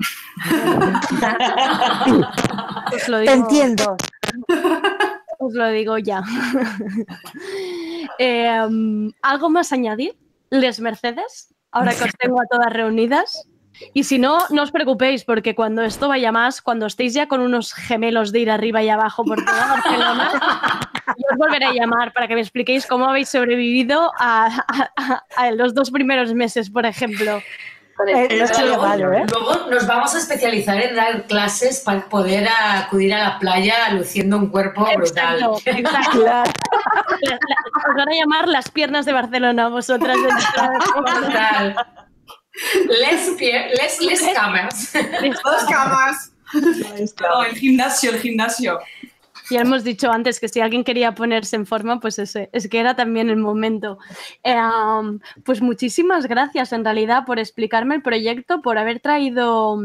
Os lo Te entiendo. Os lo digo ya. Eh, um, ¿Algo más añadir? ¿Les Mercedes? Ahora que os tengo a todas reunidas. Y si no, no os preocupéis, porque cuando esto vaya más, cuando estéis ya con unos gemelos de ir arriba y abajo por toda Barcelona, yo os volveré a llamar para que me expliquéis cómo habéis sobrevivido a, a- a- a los dos primeros meses, por ejemplo. Eh, no luego, mal, ¿eh? luego nos vamos a especializar en dar clases para poder acudir a la playa luciendo un cuerpo brutal. Exacto, exacto. La- la- os van a llamar las piernas de Barcelona, vosotras. Total. Les, pie- les, les camas. Dos camas. No, el gimnasio, el gimnasio. Ya hemos dicho antes que si alguien quería ponerse en forma, pues ese, es que era también el momento. Eh, um, pues muchísimas gracias en realidad por explicarme el proyecto, por haber traído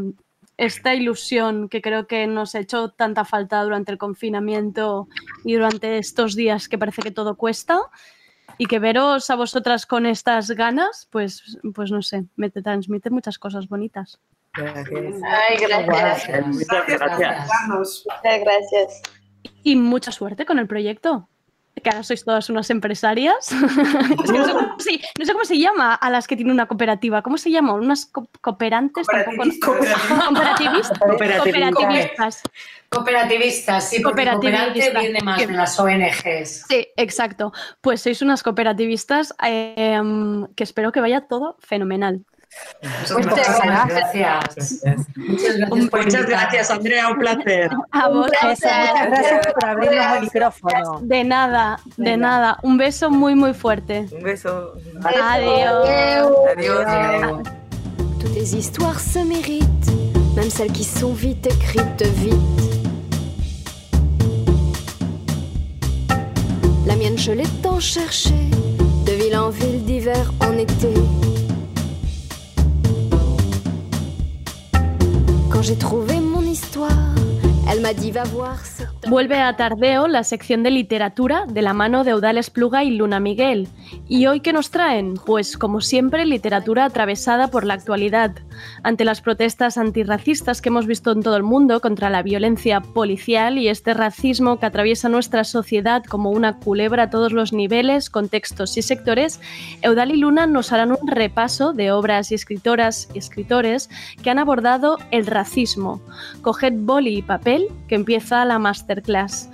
esta ilusión que creo que nos ha hecho tanta falta durante el confinamiento y durante estos días que parece que todo cuesta. Y que veros a vosotras con estas ganas, pues, pues no sé, me te transmite muchas cosas bonitas. Ay, gracias. Muchas gracias. Muchas gracias. Y mucha suerte con el proyecto. Que ahora sois todas unas empresarias. Es que no, sé cómo, sí, no sé cómo se llama a las que tienen una cooperativa. ¿Cómo se llama? ¿Unas co- cooperantes? Tampoco- Cooperativistas. Cooperativistas. Cooperativistas, sí, porque Cooperativistas. viene más de las ONGs. Sí, exacto. Pues sois unas cooperativistas eh, que espero que vaya todo fenomenal. Muchas gracias. Muchas gracias, Muchas gracias, Andrea, un placer. A vos, Eso, muchas gracias por abrirnos el micrófono. De nada, de nada. Un beso muy, muy fuerte. Un beso. Adiós. Adiós. Toutes les histoires se méritent, même celles qui sont vite écrites vite. La mienne, je l'ai tant cherchée, de ville en ville, d'hiver en été. J'ai trouvé mon histoire, Vuelve a Tardeo la sección de literatura de la mano de Eudales Pluga y Luna Miguel. ¿Y hoy qué nos traen? Pues como siempre, literatura atravesada por la actualidad. Ante las protestas antirracistas que hemos visto en todo el mundo contra la violencia policial y este racismo que atraviesa nuestra sociedad como una culebra a todos los niveles, contextos y sectores, Eudal y Luna nos harán un repaso de obras y escritoras y escritores que han abordado el racismo. Coged boli y papel, que empieza la masterclass.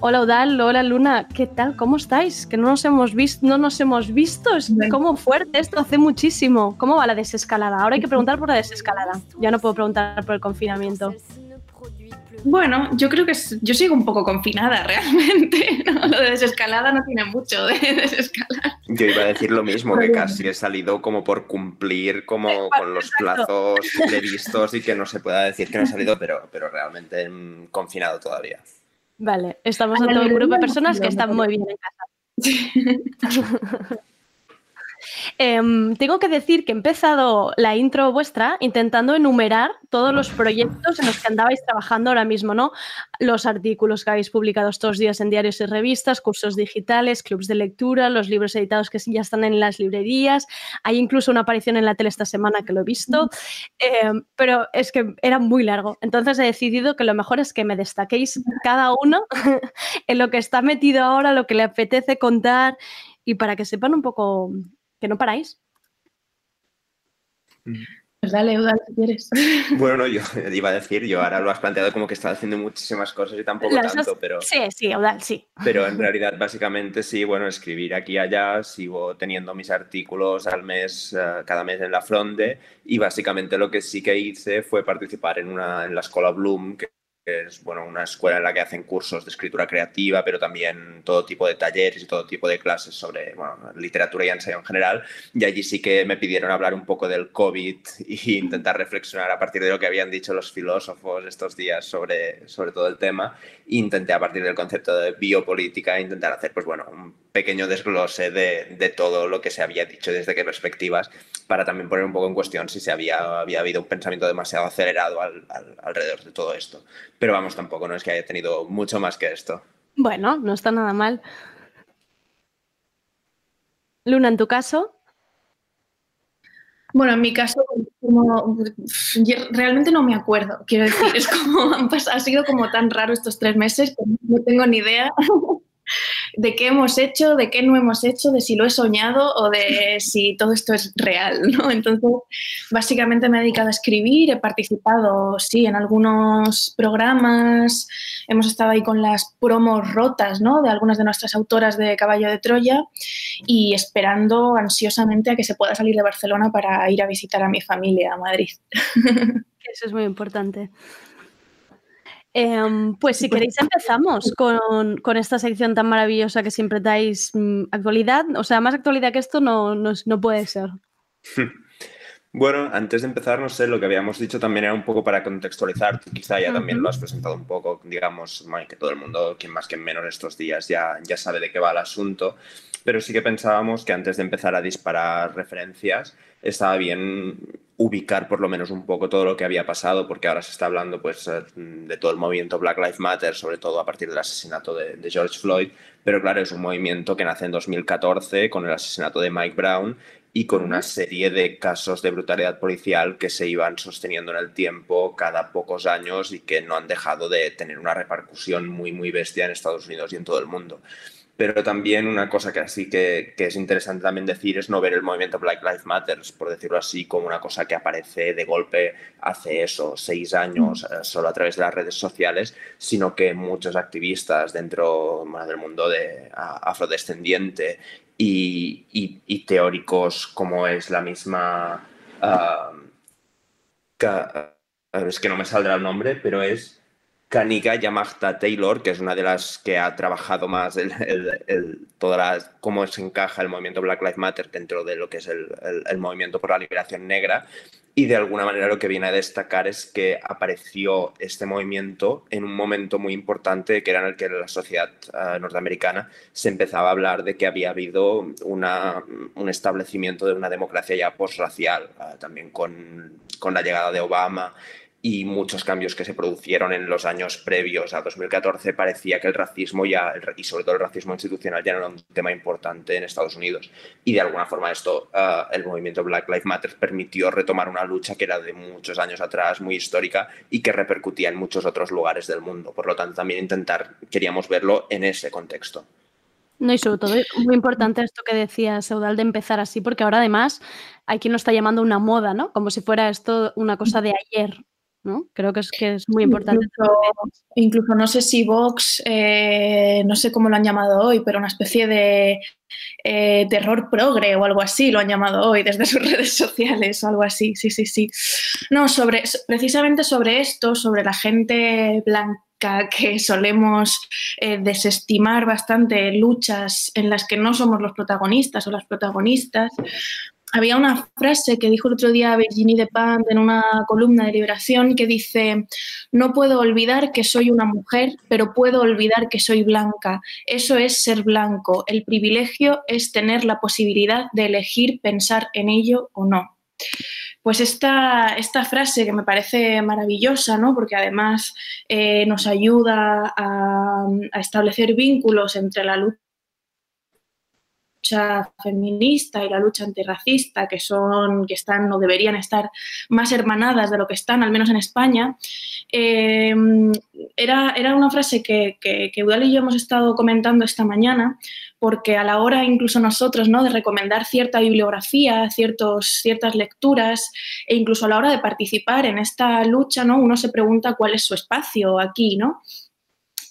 Hola Udal, hola Luna, ¿qué tal? ¿Cómo estáis? Que no nos hemos visto, no nos hemos visto, es como fuerte esto hace muchísimo. ¿Cómo va la desescalada? Ahora hay que preguntar por la desescalada. Ya no puedo preguntar por el confinamiento. Bueno, yo creo que es- yo sigo un poco confinada realmente. ¿no? Lo de desescalada no tiene mucho de desescalar. Yo iba a decir lo mismo, que casi he salido como por cumplir como con los plazos previstos y que no se pueda decir que no he salido, pero, pero realmente mm, confinado todavía. Vale, estamos ante un grupo de personas que están muy bien en casa. Em, tengo que decir que he empezado la intro vuestra intentando enumerar todos los proyectos en los que andabais trabajando ahora mismo, ¿no? Los artículos que habéis publicado estos días en diarios y revistas, cursos digitales, clubs de lectura, los libros editados que ya están en las librerías. Hay incluso una aparición en la tele esta semana que lo he visto, Em, pero es que era muy largo. Entonces he decidido que lo mejor es que me destaquéis cada uno en lo que está metido ahora, lo que le apetece contar y para que sepan un poco que no paráis. Pues dale, Eudal, si quieres. Bueno, no, yo iba a decir, yo ahora lo has planteado como que estás haciendo muchísimas cosas y tampoco Las tanto, dos- pero... Sí, sí, Eudal, sí. Pero en realidad, básicamente, sí, bueno, escribir aquí y allá, sigo teniendo mis artículos al mes, eh, cada mes en la Fronde, y básicamente lo que sí que hice fue participar en, una, en la Escuela Bloom, que es bueno, una escuela en la que hacen cursos de escritura creativa, pero también todo tipo de talleres y todo tipo de clases sobre bueno, literatura y ensayo en general. Y allí sí que me pidieron hablar un poco del COVID e intentar reflexionar a partir de lo que habían dicho los filósofos estos días sobre, sobre todo el tema. Intenté a partir del concepto de biopolítica intentar hacer pues, bueno, un pequeño desglose de, de todo lo que se había dicho desde qué perspectivas, para también poner un poco en cuestión si se había, había habido un pensamiento demasiado acelerado al, al, alrededor de todo esto. Pero vamos, tampoco no es que haya tenido mucho más que esto. Bueno, no está nada mal. Luna, en tu caso. Bueno, en mi caso, como, realmente no me acuerdo. Quiero decir, es como han pasado, ha sido como tan raro estos tres meses que no tengo ni idea de qué hemos hecho, de qué no hemos hecho, de si lo he soñado o de si todo esto es real, ¿no? Entonces, básicamente me he dedicado a escribir, he participado, sí, en algunos programas, hemos estado ahí con las promos rotas, ¿no? De algunas de nuestras autoras de Caballo de Troya y esperando ansiosamente a que se pueda salir de Barcelona para ir a visitar a mi familia a Madrid. Eso es muy importante. Eh, pues si queréis empezamos con, con, esta sección tan maravillosa que siempre dais mm, actualidad. O sea, más actualidad que esto no, no, no puede ser. Bueno, antes de empezar, no sé, lo que habíamos dicho también era un poco para contextualizar, quizá ya también lo has presentado un poco, digamos, que todo el mundo, quien más que menos estos días, ya, ya sabe de qué va el asunto, pero sí que pensábamos que antes de empezar a disparar referencias, estaba bien ubicar por lo menos un poco todo lo que había pasado, porque ahora se está hablando pues, eh, de todo el movimiento Black Lives Matter, sobre todo a partir del asesinato de, de, George Floyd, pero claro, es un movimiento que nace en 2014 con el asesinato de Mike Brown y con una serie de casos de brutalidad policial que se iban sosteniendo en el tiempo cada pocos años y que no han dejado de tener una repercusión muy, muy bestia en Estados Unidos y en todo el mundo. Pero también una cosa que así que, que, es interesante también decir es no ver el movimiento Black Lives Matter, por decirlo así, como una cosa que aparece de golpe hace eso, seis años, eh, solo a través de las redes sociales, sino que muchos activistas dentro del mundo de, afrodescendiente y, y, teóricos como es la misma... Uh, es que no me saldrá el nombre, pero es Kanika Yamagta Taylor, que es una de las que ha trabajado más el, el, cómo se encaja el movimiento Black Lives Matter dentro de lo que es el, movimiento por la liberación negra. Y de alguna manera lo que viene a destacar es que apareció este movimiento en un momento muy importante, que era en el que la sociedad uh, norteamericana se empezaba a hablar de que había habido un establecimiento de una democracia ya posracial, uh, también con, con la llegada de Obama y muchos cambios que se produjeron en los años previos a 2014 parecía que el racismo ya, y sobre todo el racismo institucional, ya no era un tema importante en Estados Unidos. Y de alguna forma esto, uh, el movimiento Black Lives Matter permitió retomar una lucha que era de muchos años atrás, muy histórica y que repercutía en muchos otros lugares del mundo. Por lo tanto, también intentar, queríamos verlo en ese contexto. No, y sobre todo muy importante esto que decía Seudal de empezar así, porque ahora además hay quien lo está llamando una moda, ¿no? Como si fuera esto una cosa de ayer, ¿no? Creo que es, que es muy importante. Incluso, no sé si Vox, eh, no sé cómo lo han llamado hoy, pero una especie de eh, terror progre o algo así, lo han llamado hoy desde sus redes sociales o algo así, sí, sí, sí. No, sobre, precisamente sobre esto, sobre la gente blanca que solemos eh, desestimar bastante luchas en las que no somos los protagonistas o las protagonistas, había una frase que dijo el otro día Virginie Despentes en una columna de Liberación que dice, no puedo olvidar que soy una mujer, pero puedo olvidar que soy blanca. Eso es ser blanco. El privilegio es tener la posibilidad de elegir pensar en ello o no. Pues esta, esta frase que me parece maravillosa, ¿no? porque además eh, nos ayuda a, establecer vínculos entre la lucha lucha feminista y la lucha antirracista, que son, que están o deberían estar más hermanadas de lo que están, al menos en España, eh, era, era, una frase que, que, que Udal y yo hemos estado comentando esta mañana, porque a la hora incluso nosotros ¿no? de recomendar cierta bibliografía, ciertos, ciertas lecturas, e incluso a la hora de participar en esta lucha, ¿no? uno se pregunta cuál es su espacio aquí, ¿no?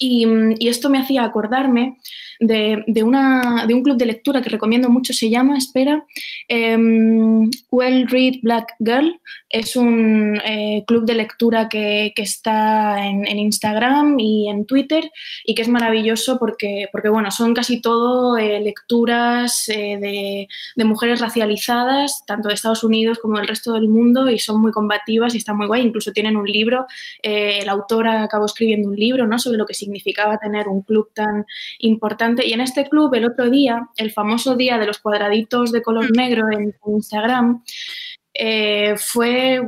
Y, y esto me hacía acordarme de, una, de un club de lectura que recomiendo mucho, se llama, espera, em, Well Read Black Girl. Es un eh, club de lectura que, está en, Instagram y en Twitter y que es maravilloso porque, porque bueno, son casi todo eh, lecturas eh, de, de, mujeres racializadas, tanto de Estados Unidos como del resto del mundo, y son muy combativas y están muy guay. Incluso tienen un libro, el autor acabó escribiendo un libro ¿no? sobre lo que significaba tener un club tan importante y en este club, el otro día, el famoso día de los cuadraditos de color mm. negro en Instagram, eh, fue,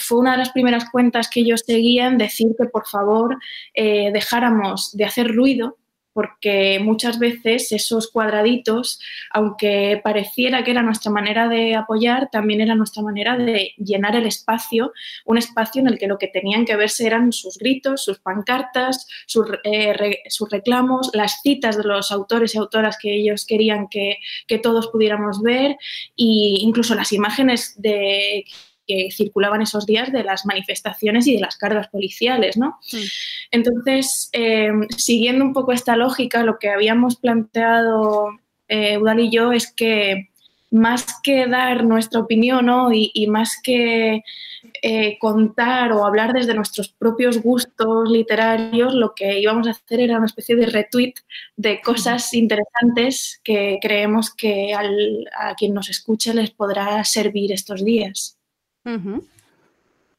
fue una de las primeras cuentas que ellos seguían decir que por favor eh, dejáramos de hacer ruido porque muchas veces esos cuadraditos, aunque pareciera que era nuestra manera de apoyar, también era nuestra manera de llenar el espacio, un espacio en el que lo que tenían que verse eran sus gritos, sus pancartas, sus, eh, reclamos, las citas de los autores y autoras que ellos querían que, que todos pudiéramos ver e incluso las imágenes de que circulaban esos días de las manifestaciones y de las cargas policiales, ¿no? Entonces, eh, siguiendo un poco esta lógica, lo que habíamos planteado eh, Udal y yo es que más que dar nuestra opinión y, más que eh, contar o hablar desde nuestros propios gustos literarios, lo que íbamos a hacer era una especie de retweet de cosas interesantes que creemos que a quien nos escuche les podrá servir estos días.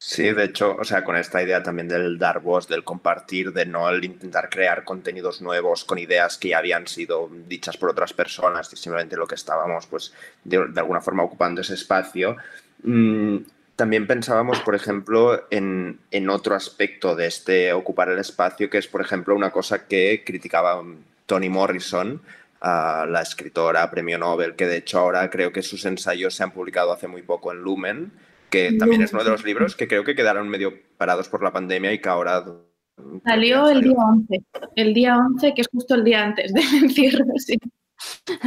Sí, de hecho, o sea, con esta idea también del dar voz, del compartir, de no el intentar crear contenidos nuevos con ideas que ya habían sido dichas por otras personas y simplemente lo que estábamos, pues, de, alguna forma ocupando ese espacio. Mm, también pensábamos, por ejemplo, en, en, otro aspecto de este ocupar el espacio, que es, por ejemplo, una cosa que criticaba Toni Morrison, la escritora premio Nobel, que de hecho ahora creo que sus ensayos se han publicado hace muy poco en Lumen que también es uno de los libros que creo que quedaron medio parados por la pandemia y que ahora... Salió el día 11, el día 11, que es justo el día antes del encierro, sí.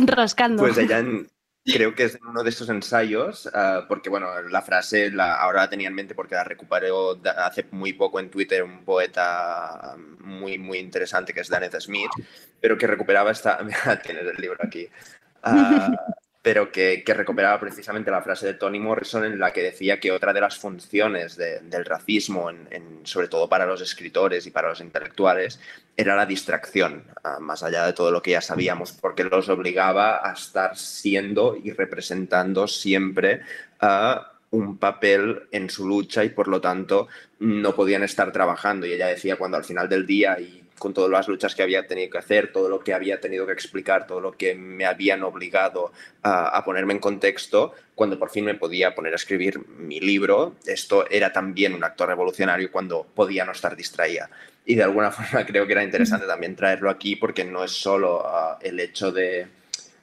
Rascando. Pues ella creo que es uno de esos ensayos, ah, porque bueno, la frase la, ahora la tenía en mente porque la recuperó hace muy poco en Twitter un poeta muy, muy interesante que es Daneth Smith, pero que recuperaba esta... Mira, tienes el libro aquí. Uh, pero que, recuperaba precisamente la frase de Toni Morrison en la que decía que otra de las funciones del racismo, sobre todo para los escritores y para los intelectuales, era la distracción, ah, más allá de todo lo que ya sabíamos, porque los obligaba a estar siendo y representando siempre a un papel en su lucha y por lo tanto no podían estar trabajando. Y ella decía cuando al final del día y con todas las luchas que había tenido que hacer, todo lo que había tenido que explicar, todo lo que me habían obligado a, ponerme en contexto, cuando por fin me podía poner a escribir mi libro, esto era también un acto revolucionario cuando podía no estar distraída. Y de alguna forma creo que era interesante también traerlo aquí porque no es solo ah, el hecho de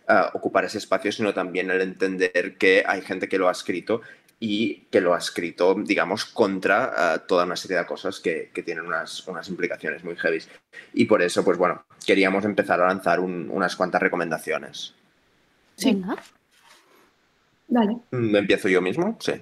ah, ocupar ese espacio, sino también el entender que hay gente que lo ha escrito y que lo ha escrito, digamos, contra uh, toda una serie de cosas que, que tienen unas, unas, implicaciones muy heavy. Y por eso, pues bueno, queríamos empezar a lanzar un, unas cuantas recomendaciones. Sí. Dale. Mm, ¿Empiezo yo mismo? Sí.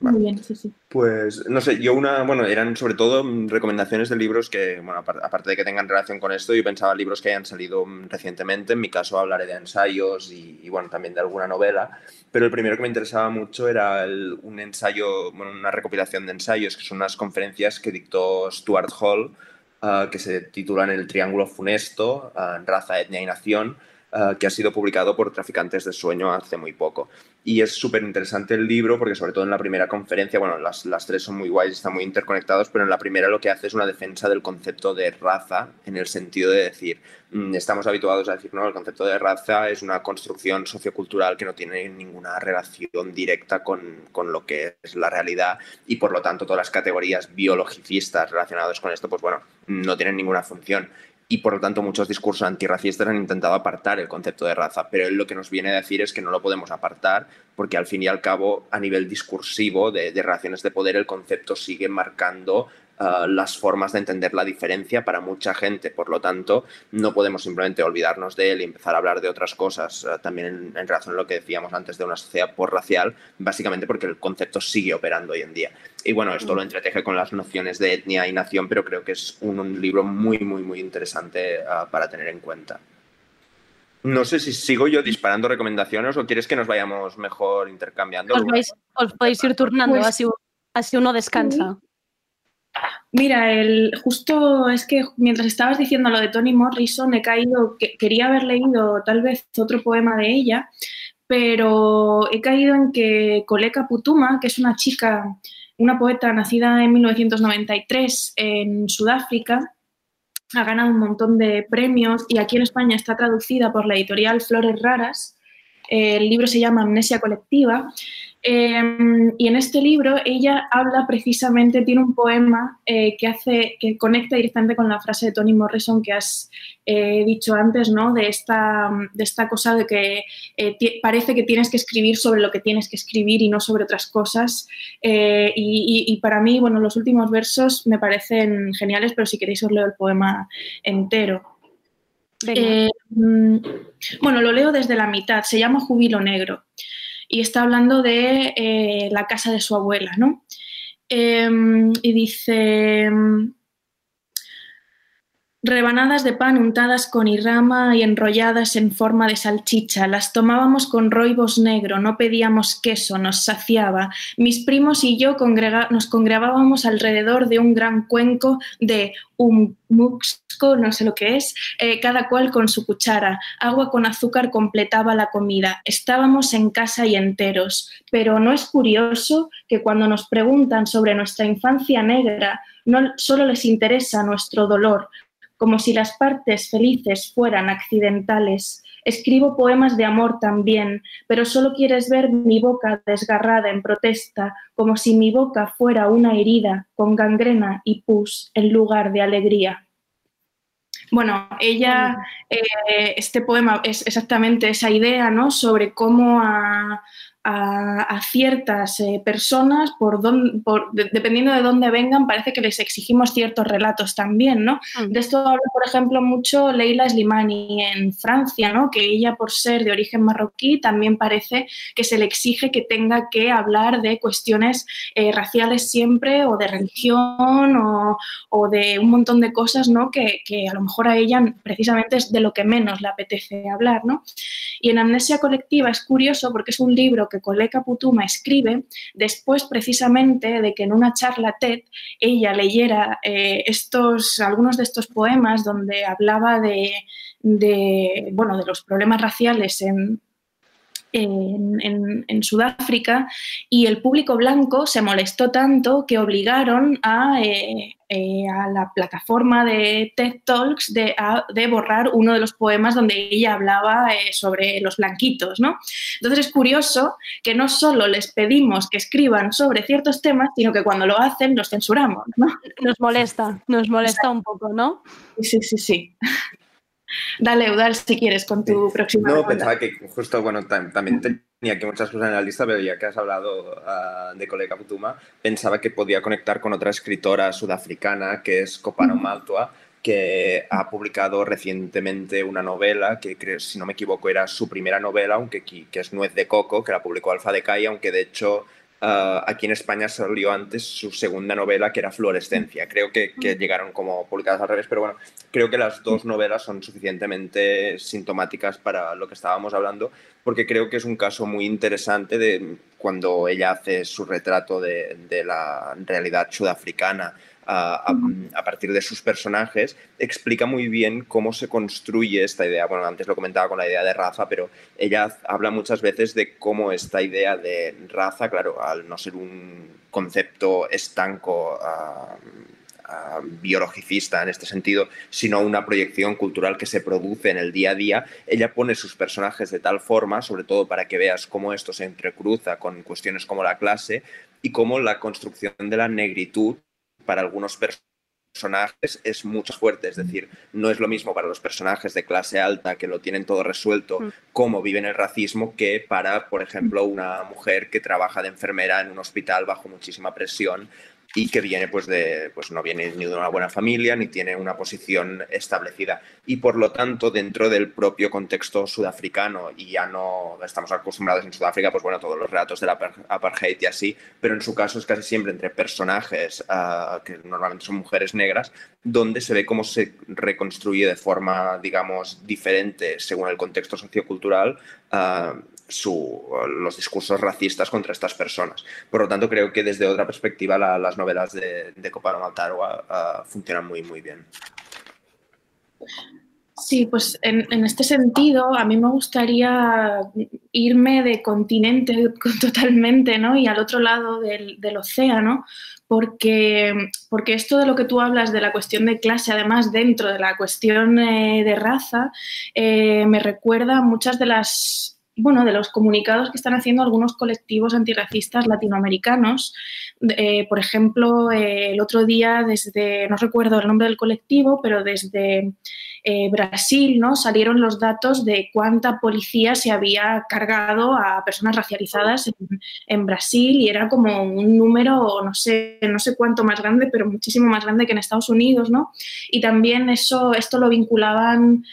Muy bien, sí, sí. Pues, no sé, yo una, bueno, eran sobre todo recomendaciones de libros que, bueno, aparte de que tengan relación con esto, yo pensaba libros que hayan salido recientemente, en mi caso hablaré de ensayos y, bueno, también de alguna novela, pero el primero que me interesaba mucho era un ensayo, bueno, una recopilación de ensayos, que son unas conferencias que dictó Stuart Hall, ah, que se titulan El Triángulo Funesto, uh, Raza, Etnia y Nación, ah, que ha sido publicado por Traficantes de Sueño hace muy poco. Y es súper interesante el libro porque sobre todo en la primera conferencia, bueno, las, las tres son muy guays, están muy interconectados, pero en la primera lo que hace es una defensa del concepto de raza en el sentido de decir, mm, estamos habituados a decir, no, el concepto de raza es una construcción sociocultural que no tiene ninguna relación directa con, con lo que es la realidad y por lo tanto todas las categorías biologicistas relacionadas con esto, pues bueno, no tienen ninguna función y por lo tanto muchos discursos antirracistas han intentado apartar el concepto de raza, pero él lo que nos viene a decir es que no lo podemos apartar porque al fin y al cabo a nivel discursivo de, relaciones de poder el concepto sigue marcando eh, las formas de entender la diferencia para mucha gente. Por lo tanto, no podemos simplemente olvidarnos de él y empezar a hablar de otras cosas, eh, también en, en, relación a lo que decíamos antes de una sociedad por racial, básicamente porque el concepto sigue operando hoy en día. Y bueno, esto lo entreteje con las nociones de etnia y nación, pero creo que es un, libro muy, muy, muy interesante eh, para tener en cuenta. No sé si sigo yo disparando recomendaciones o quieres que nos vayamos mejor intercambiando. Os, podéis ir turnando, pues así, así uno descansa. Mira, el, justo es que mientras estabas diciendo lo de Toni Morrison, he caído, que, quería haber leído tal vez otro poema de ella, pero he caído en que Koleka Putuma, que es una chica, una poeta nacida en 1993 en Sudáfrica, ha ganado un montón de premios y aquí en España está traducida por la editorial Flores Raras. El libro se llama Amnesia Colectiva Em, y en este libro ella habla precisamente, tiene un poema eh, que hace, que conecta directamente con la frase de Toni Morrison que has eh, dicho antes, ¿no? De esta, de esta cosa de que eh, parece que tienes que escribir sobre lo que tienes que escribir y no sobre otras cosas. Y, y, para mí, bueno, los últimos versos me parecen geniales, pero si queréis os leo el poema entero. Mm, bueno, lo leo desde la mitad, se llama Júbilo Negro y está hablando de eh, la casa de su abuela, ¿no? Em, y dice, Rebanadas de pan untadas con irrama y enrolladas en forma de salchicha. Las tomábamos con roibos negro, no pedíamos queso, nos saciaba. Mis primos y yo nos congregábamos alrededor de un gran cuenco de muxco, no sé lo que es, eh, cada cual con su cuchara. Agua con azúcar completaba la comida. Estábamos en casa y enteros. Pero ¿no es curioso que cuando nos preguntan sobre nuestra infancia negra, no solo les interesa nuestro dolor, como si las partes felices fueran accidentales. Escribo poemas de amor también, pero solo quieres ver mi boca desgarrada en protesta, como si mi boca fuera una herida con gangrena y pus en lugar de alegría. Bueno, ella, eh, este poema es exactamente esa idea, ¿no? Sobre cómo a, a, ciertas eh, personas, por, dependiendo de dónde vengan, parece que les exigimos ciertos relatos también, ¿no? Mm. De esto habla, por ejemplo, mucho Leila Slimani en Francia, ¿no? Que ella, por ser de origen marroquí, también parece que se le exige que tenga que hablar de cuestiones eh, raciales siempre, o de religión, o, de un montón de cosas, ¿no? Que, que, a lo mejor a ella precisamente es de lo que menos le apetece hablar, ¿no? Y en Amnesia Colectiva es curioso porque es un libro que Coleca Putuma escribe después precisamente de que en una charla TED ella leyera eh, estos, algunos de estos poemas donde hablaba de, bueno, de los problemas raciales en, en, Sudáfrica y el público blanco se molestó tanto que obligaron a, eh, eh, a la plataforma de TED Talks de, de, borrar uno de los poemas donde ella hablaba eh, sobre los blanquitos. ¿no? Entonces es curioso que no solo les pedimos que escriban sobre ciertos temas, sino que cuando lo hacen los censuramos. ¿no? Nos molesta, nos molesta un poco, ¿no? Sí, sí, sí. Dale, Udal, si quieres, con tu próxima. No, pensaba que justo, bueno, también tenía aquí muchas cosas en la lista, pero ya que has hablado ah, de colega Putuma, pensaba que podía conectar con otra escritora sudafricana que es Copano Maltua, que ha publicado recientemente una novela que, creo, si no me equivoco, era su primera novela, aunque que es Nuez de Coco, que la publicó Alfa de Calle, aunque de hecho Ah, aquí en España salió antes su segunda novela, que era Fluorescencia. Creo que, que, llegaron como publicadas al revés, pero bueno, creo que las dos novelas son suficientemente sintomáticas para lo que estábamos hablando, porque creo que es un caso muy interesante de cuando ella hace su retrato de, de la realidad sudafricana a, partir de sus personajes, explica muy bien cómo se construye esta idea. Bueno, antes lo comentaba con la idea de raza, pero ella habla muchas veces de cómo esta idea de raza, claro, al no ser un concepto estanco, biologicista en este sentido, sino una proyección cultural que se produce en el día a día, ella pone sus personajes de tal forma, sobre todo para que veas cómo esto se entrecruza con cuestiones como la clase y cómo la construcción de la negritud para algunos personajes es mucho fuerte, es decir, no es lo mismo para los personajes de clase alta que lo tienen todo resuelto, mm. cómo viven el racismo, que para, por ejemplo, una mujer que trabaja de enfermera en un hospital bajo muchísima presión y que viene pues de pues no viene ni de una buena familia ni tiene una posición establecida. Y por lo tanto dentro del propio contexto sudafricano y ya no estamos acostumbrados en Sudáfrica pues bueno todos los relatos de la apartheid y así pero en su caso es casi siempre entre personajes ah, que normalmente son mujeres negras donde se ve cómo se reconstruye de forma digamos diferente según el contexto sociocultural uh, los discursos racistas contra estas personas. Por lo tanto, creo que desde otra perspectiva las novelas de, de Copano Maltarua ah, funcionan muy, muy bien. Sí, pues en, este sentido a mí me gustaría irme de continente totalmente ¿no? y al otro lado del, océano, porque, porque esto de lo que tú hablas de la cuestión de clase, además dentro de la cuestión eh, de raza, eh, me recuerda muchas de las bueno, de los comunicados que están haciendo algunos colectivos antirracistas latinoamericanos. Eh, por ejemplo, eh, el otro día desde, no recuerdo el nombre del colectivo, pero desde eh, Brasil ¿no? salieron los datos de cuánta policía se había cargado a personas racializadas en, en, Brasil y era como un número, no sé, no sé cuánto más grande, pero muchísimo más grande que en Estados Unidos. ¿no? Y también eso, esto lo vinculaban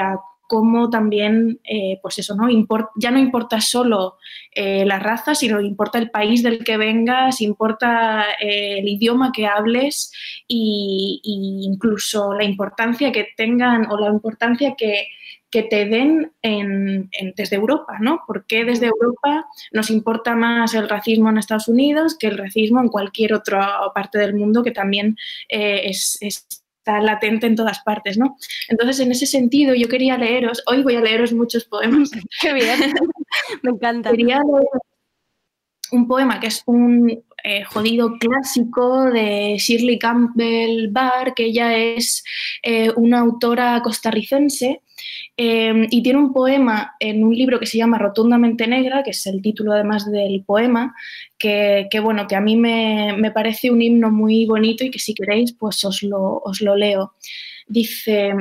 a cómo también, eh, pues eso, ¿no? ya no importa solo eh, la raza, sino importa el país del que vengas, importa eh, el idioma que hables e incluso la importancia que tengan o la importancia que, te den desde Europa, ¿no? Porque desde Europa nos importa más el racismo en Estados Unidos que el racismo en cualquier otra parte del mundo que también es está latente en todas partes, ¿no? Entonces, en ese sentido, yo quería leeros, hoy voy a leeros muchos poemas. Qué bien, me encanta. Quería leer un poema que es un eh, jodido clásico de Shirley Campbell Barr, que ella es eh, una autora costarricense Em, y tiene un poema en un libro que se llama Rotundamente Negra, que es el título además del poema, que, bueno, que a mí me, me, parece un himno muy bonito y que si queréis, pues os lo, os lo leo. Dice,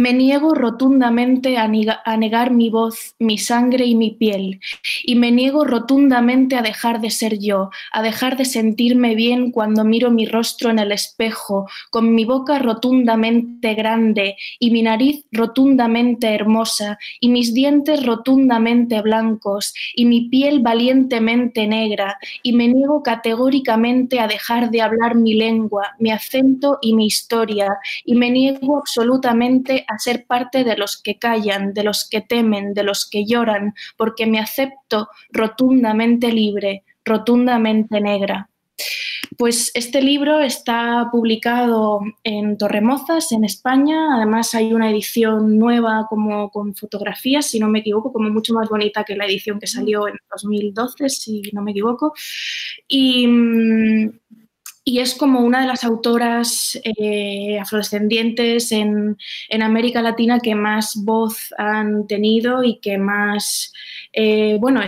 me niego rotundamente a, negar mi voz, mi sangre y mi piel, y me niego rotundamente a dejar de ser yo, a dejar de sentirme bien cuando miro mi rostro en el espejo, con mi boca rotundamente grande y mi nariz rotundamente hermosa, y mis dientes rotundamente blancos, y mi piel valientemente negra, y me niego categóricamente a dejar de hablar mi lengua, mi acento y mi historia, y me niego absolutamente a ser parte de los que callan, de los que temen, de los que lloran, porque me acepto rotundamente libre, rotundamente negra. Pues este libro está publicado en Torremozas, en España. Además hay una edición nueva como con fotografías, si no me equivoco, como mucho más bonita que la edición que salió en 2012, si no me equivoco. Y, y es como una de las autoras eh, afrodescendientes en, América Latina que más voz han tenido y que más, eh, bueno,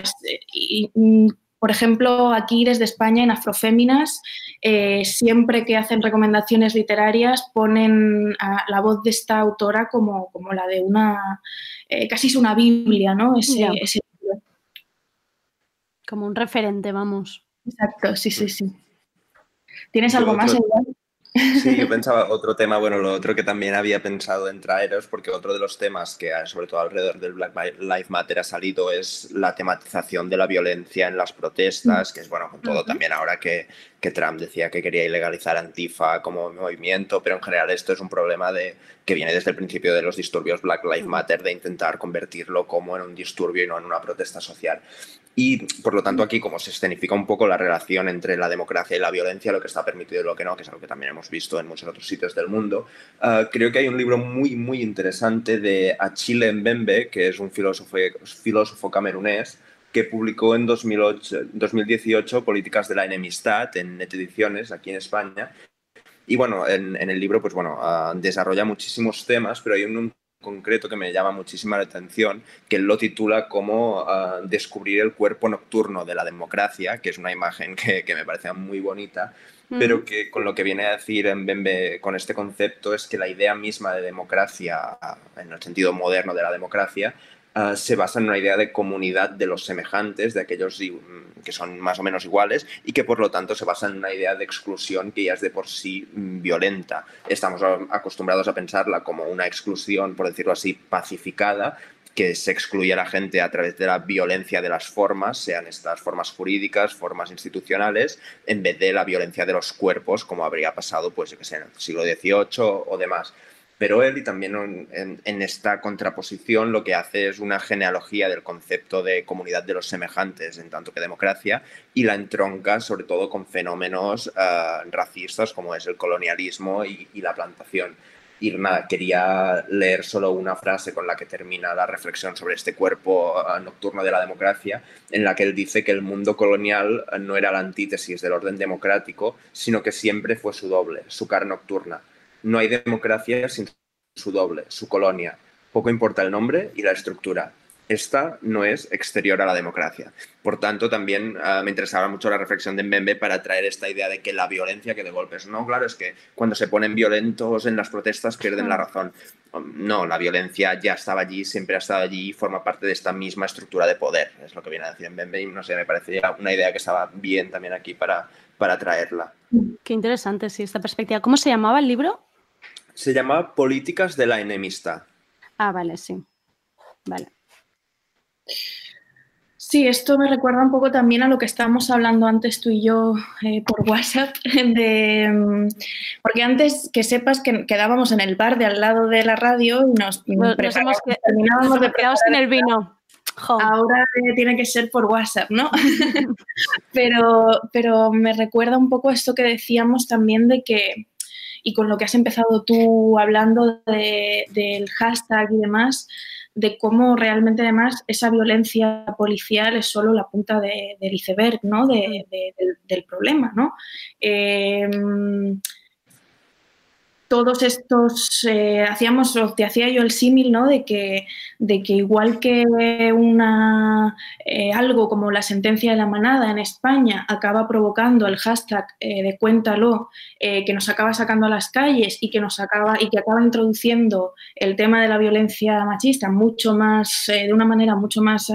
mm, por ejemplo, aquí desde España en Afroféminas, eh, siempre que hacen recomendaciones literarias ponen a la voz de esta autora como, como la de una, casi es una Biblia, ¿no? ese como un referente, vamos. Exacto, sí, sí, sí. ¿Tienes algo más? Sí, yo pensaba otro tema, bueno, lo otro que también había pensado en traeros, porque otro de los temas que sobre todo alrededor del Black Lives Matter ha salido es la tematización de la violencia en las protestas, que es bueno, con todo también ahora que, que Trump decía que quería ilegalizar Antifa como movimiento, pero en general esto es un problema de, que viene desde el principio de los disturbios Black Lives Matter, de intentar convertirlo como en un disturbio y no en una protesta social. Y por lo tanto aquí como se escenifica un poco la relación entre la democracia y la violencia, lo que está permitido y lo que no, que es algo que también hemos visto en muchos otros sitios del mundo, ah, creo que hay un libro muy, muy interesante de Achille Mbembe, que es un filósofo, filósofo camerunés, que publicó en 2008, 2018 Políticas de la Enemistad en Net Ediciones, aquí en España. Y bueno, en, el libro, pues bueno, ah, desarrolla muchísimos temas, pero hay un concreto que me llama muchísima la atención, que él lo titula como ah, Descubrir el cuerpo nocturno de la democracia, que es una imagen que, que me parece muy bonita, pero que con lo que viene a decir en Bembe con este concepto es que la idea misma de democracia, en el sentido moderno de la democracia, Ah, se basa en una idea de comunidad de los semejantes, de aquellos mm, que son más o menos iguales, y que por lo tanto se basa en una idea de exclusión que ya es de por sí mm, violenta. Estamos acostumbrados a pensarla como una exclusión, por decirlo así, pacificada, que se excluye a la gente a través de la violencia de las formas, sean estas formas jurídicas, formas institucionales, en vez de la violencia de los cuerpos, como habría pasado, pues, en el siglo XVIII o demás. Pero él, y también en, esta contraposición, lo que hace es una genealogía del concepto de comunidad de los semejantes, en tanto que democracia, y la entronca sobre todo con fenómenos eh, racistas como es el colonialismo y, la plantación. Y nada, quería leer solo una frase con la que termina la reflexión sobre este cuerpo eh, nocturno de la democracia, en la que él dice que el mundo colonial eh, no era la antítesis del orden democrático, sino que siempre fue su doble, su cara nocturna no hay democracia sin su doble, su colonia. Poco importa el nombre y la estructura. Esta no es exterior a la democracia. Por tanto, también ah, me interesaba mucho la reflexión de Mbembe para traer esta idea de que la violencia que de golpes, no, claro, es que cuando se ponen violentos en las protestas pierden la razón. No, la violencia ya estaba allí, siempre ha estado allí y forma parte de esta misma estructura de poder. Es lo que viene a decir Mbembe y no sé, me parecía una idea que estaba bien también aquí para, para traerla. Qué interesante, sí, esta perspectiva. ¿Cómo se llamaba el libro? Se llama Políticas de la Enemistad. Ah, vale, sí. Vale. Sí, esto me recuerda un poco también a lo que estábamos hablando antes tú y yo eh, por WhatsApp, de, mm, porque antes que sepas que quedábamos en el bar de al lado de la radio y nos, nos, nos hemos que, terminábamos de quedado sin el vino. Ahora tiene que ser por WhatsApp, ¿no? pero, pero me recuerda un poco esto que decíamos también de que, y con lo que has empezado tú hablando de, del hashtag y demás, de cómo realmente además esa violencia policial es solo la punta de, del iceberg, ¿no? De, de, del, del, problema, ¿no? Eh, todos estos, eh, hacíamos, o te hacía yo el símil, ¿no? De que, de que igual que una, eh, algo como la sentencia de la manada en España acaba provocando el hashtag eh, de cuéntalo, que nos acaba sacando a las calles y que nos acaba, y que acaba introduciendo el tema de la violencia machista mucho más, de una manera mucho más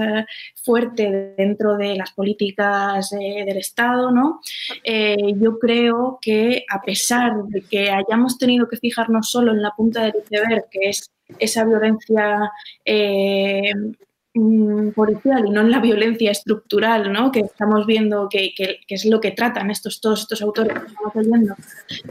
fuerte dentro de las políticas del Estado, ¿no? yo creo que a pesar de que hayamos tenido que fijarnos solo en la punta del iceberg, que es esa violencia eh, mm, policial y no en la violencia estructural, ¿no? que estamos viendo que, es lo que tratan estos, todos estos autores que estamos leyendo.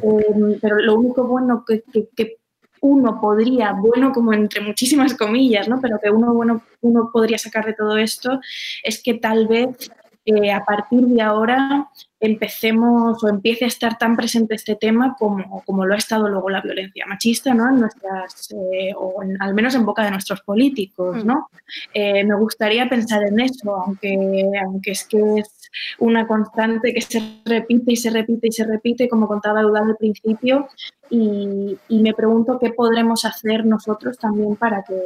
Eh, pero lo único bueno que, que, uno podría, bueno como entre muchísimas comillas, ¿no? pero que uno, bueno, uno podría sacar de todo esto es que tal vez eh, a partir de ahora empecemos o empiece a estar tan presente este tema como, como lo ha estado luego la violencia machista, ¿no? En nuestras, eh, o en, al menos en boca de nuestros políticos, ¿no? Eh, me gustaría pensar en eso, aunque, aunque es que es una constante que se repite y se repite y se repite, como contaba Eudal al principio, y, y me pregunto qué podremos hacer nosotros también para que,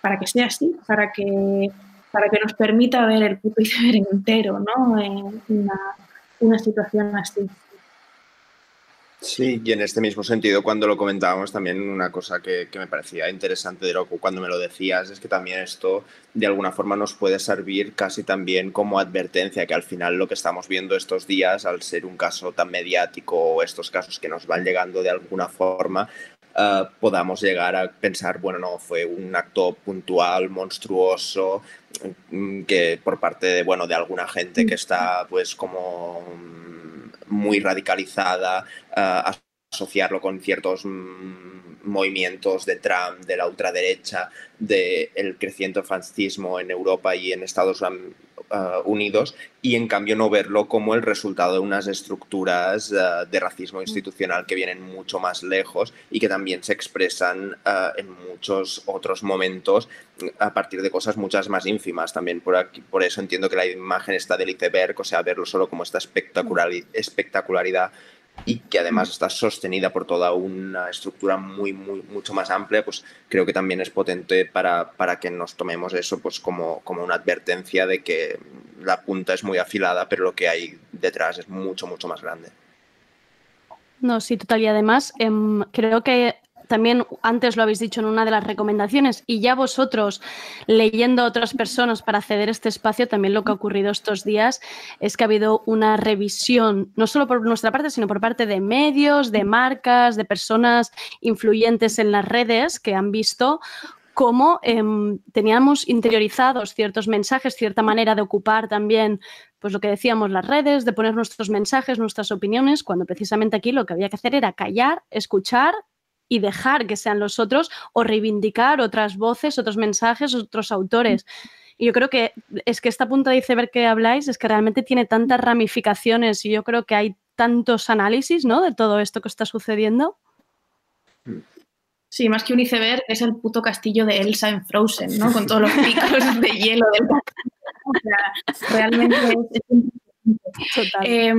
para que sea así, para que para que nos permita ver el puto iceberg entero, ¿no? En una, situación así. Sí, y en este mismo sentido, cuando lo comentábamos, también una cosa que, me parecía interesante de cuando me lo decías es que también esto de alguna forma nos puede servir casi también como advertencia, que al final lo que estamos viendo estos días, al ser un caso tan mediático o estos casos que nos van llegando de alguna forma, Uh, podamos llegar a pensar, bueno, no, fue un acto puntual, monstruoso, que por parte de, bueno, de alguna gente que está pues como muy radicalizada, uh, asociarlo con ciertos mm, movimientos de Trump, de la ultraderecha, del de creciente fascismo en Europa y en Estados Unidos uh, unidos y en cambio no verlo como el resultado de unas estructuras uh, de racismo institucional que vienen mucho más lejos y que también se expresan uh, en muchos otros momentos a partir de cosas muchas más ínfimas. También por aquí por eso entiendo que la imagen está del iceberg o sea verlo solo como esta espectacularidad y que además está sostenida por toda una estructura muy, muy, mucho más amplia, pues creo que también es potente para, para que nos tomemos eso pues como, como una advertencia de que la punta es muy afilada, pero lo que hay detrás es mucho, mucho más grande. No, sí, total. Y además, eh, creo que también antes lo habéis dicho en una de las recomendaciones y ya vosotros leyendo a otras personas para acceder a este espacio, también lo que ha ocurrido estos días es que ha habido una revisión, no solo por nuestra parte, sino por parte de medios, de marcas, de personas influyentes en las redes que han visto cómo eh, teníamos interiorizados ciertos mensajes, cierta manera de ocupar también, pues lo que decíamos, las redes, de poner nuestros mensajes, nuestras opiniones, cuando precisamente aquí lo que había que hacer era callar, escuchar y dejar que sean los otros o reivindicar otras voces, otros mensajes, otros autores. Y yo creo que es que esta punta de iceberg que habláis es que realmente tiene tantas ramificaciones y yo creo que hay tantos análisis ¿no? de todo esto que está sucediendo. Sí, más que un iceberg es el puto castillo de Elsa en Frozen, ¿no? Con todos los picos de hielo del o sea, realmente es, Total. Eh,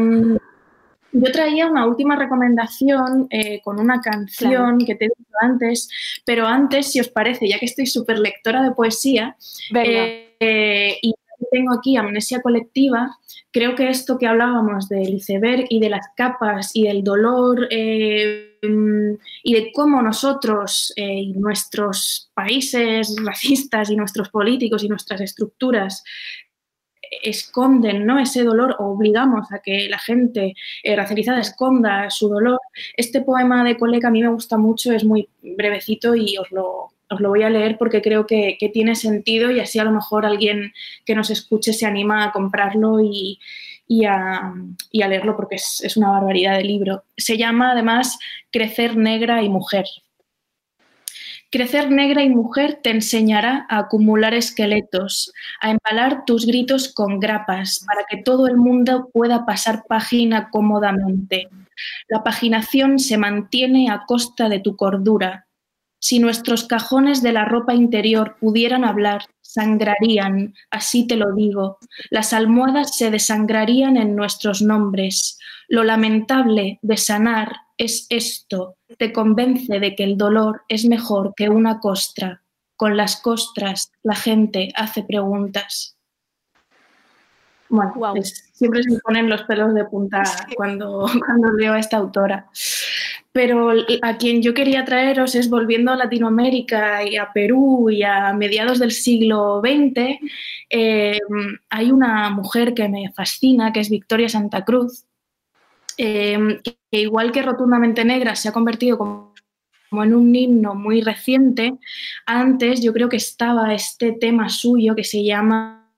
yo traía una última recomendación eh, con una canción claro. que te he dicho antes, pero antes, si os parece, ya que estoy súper lectora de poesía eh, y tengo aquí Amnesia Colectiva, creo que esto que hablábamos del iceberg y de las capas y del dolor eh, y de cómo nosotros eh, y nuestros países racistas y nuestros políticos y nuestras estructuras esconden ¿no? ese dolor o obligamos a que la gente eh, racializada esconda su dolor. Este poema de colega a mí me gusta mucho, es muy brevecito y os lo, os lo voy a leer porque creo que, que, tiene sentido y así a lo mejor alguien que nos escuche se anima a comprarlo y, y, a, y a, leerlo porque es, es una barbaridad de libro. Se llama además Crecer negra y mujer. Crecer negra y mujer te enseñará a acumular esqueletos, a empalar tus gritos con grapas, para que todo el mundo pueda pasar página cómodamente. La paginación se mantiene a costa de tu cordura. Si nuestros cajones de la ropa interior pudieran hablar, sangrarían, así te lo digo. Las almohadas se desangrarían en nuestros nombres. Lo lamentable de sanar es esto, te convence de que el dolor es mejor que una costra. Con las costras la gente hace preguntas. Bueno, siempre se me ponen los pelos de punta cuando, cuando leo a esta autora. Pero a quien yo quería traeros es volviendo a Latinoamérica y a Perú y a mediados del siglo XX, eh, hay una mujer que me fascina, que es Victoria Santa Cruz, eh, que igual que Rotundamente Negra se ha convertido como, en un himno muy reciente, antes yo creo que estaba este tema suyo que se llama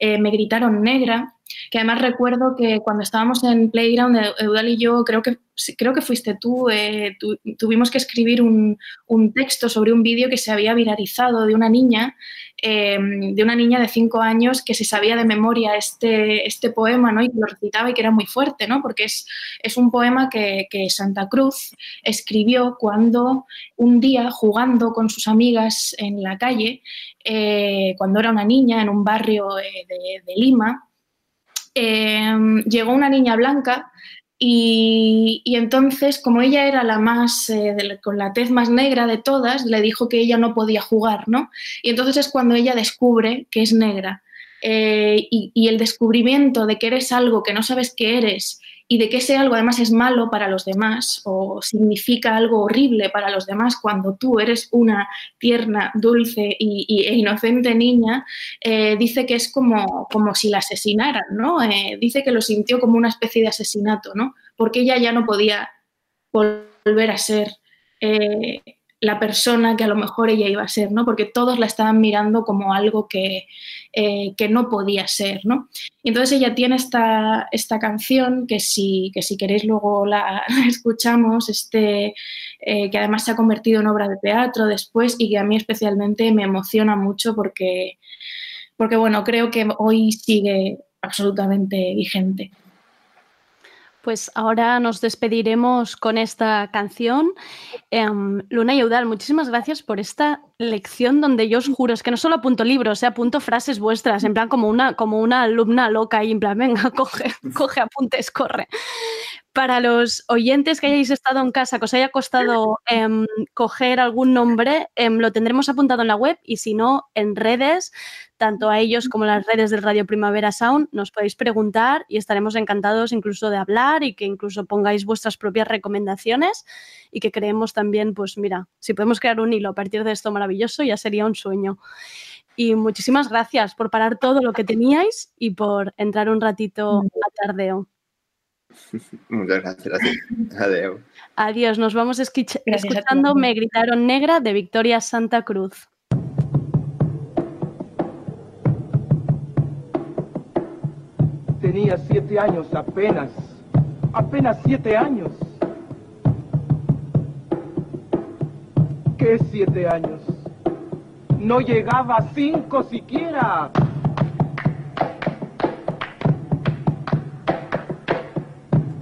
eh, Me gritaron negra, que además recuerdo que cuando estábamos en Playground, Eudal y yo, creo que, creo que fuiste tú, eh, tuvimos que escribir un, un texto sobre un vídeo que se había viralizado de una niña Em, de una niña de cinco años que se sabía de memoria este, este poema ¿no? y lo recitaba y que era muy fuerte, ¿no? porque es, es un poema que, Santa Cruz escribió cuando un día jugando con sus amigas en la calle, eh, cuando era una niña en un barrio eh, de, Lima, em, llegó una niña blanca y, entonces, como ella era la más, eh, con la tez más negra de todas, le dijo que ella no podía jugar, ¿no? Y entonces es cuando ella descubre que es negra. Eh, y, y, el descubrimiento de que eres algo que no sabes que eres y de que ese algo además es malo para los demás o significa algo horrible para los demás cuando tú eres una tierna, dulce y, e inocente niña, eh, dice que es como, como si la asesinaran, ¿no? Eh, dice que lo sintió como una especie de asesinato, ¿no? Porque ella ya no podía volver a ser eh, la persona que a lo mejor ella iba a ser, ¿no? Porque todos la estaban mirando como algo que, eh, que no podía ser, ¿no? Y entonces ella tiene esta, esta canción que si, que si queréis luego la, escuchamos, este, eh, que además se ha convertido en obra de teatro después y que a mí especialmente me emociona mucho porque, porque bueno, creo que hoy sigue absolutamente vigente. Pues ahora nos despediremos con esta canción. Em, Luna y Eudal, muchísimas gracias por esta lección donde yo os juro, es que no solo apunto libros, eh, apunto frases vuestras, en plan como una, como una alumna loca y en plan, venga, coge, coge apuntes, corre para los oyentes que hayáis estado en casa, que os haya costado em, coger algún nombre, em, lo tendremos apuntado en la web y si no, en redes, tanto a ellos como en las redes del Radio Primavera Sound, nos podéis preguntar y estaremos encantados incluso de hablar y que incluso pongáis vuestras propias recomendaciones y que creemos también, pues mira, si podemos crear un hilo a partir de esto maravilloso, ya sería un sueño. Y muchísimas gracias por parar todo lo que teníais y por entrar un ratito a tardeo. Muchas gracias. Adiós. Adiós. Nos vamos escuchando Me gritaron negra de Victoria Santa Cruz. Tenía siete años apenas. Apenas siete años. ¿Qué siete años? No llegaba a cinco siquiera.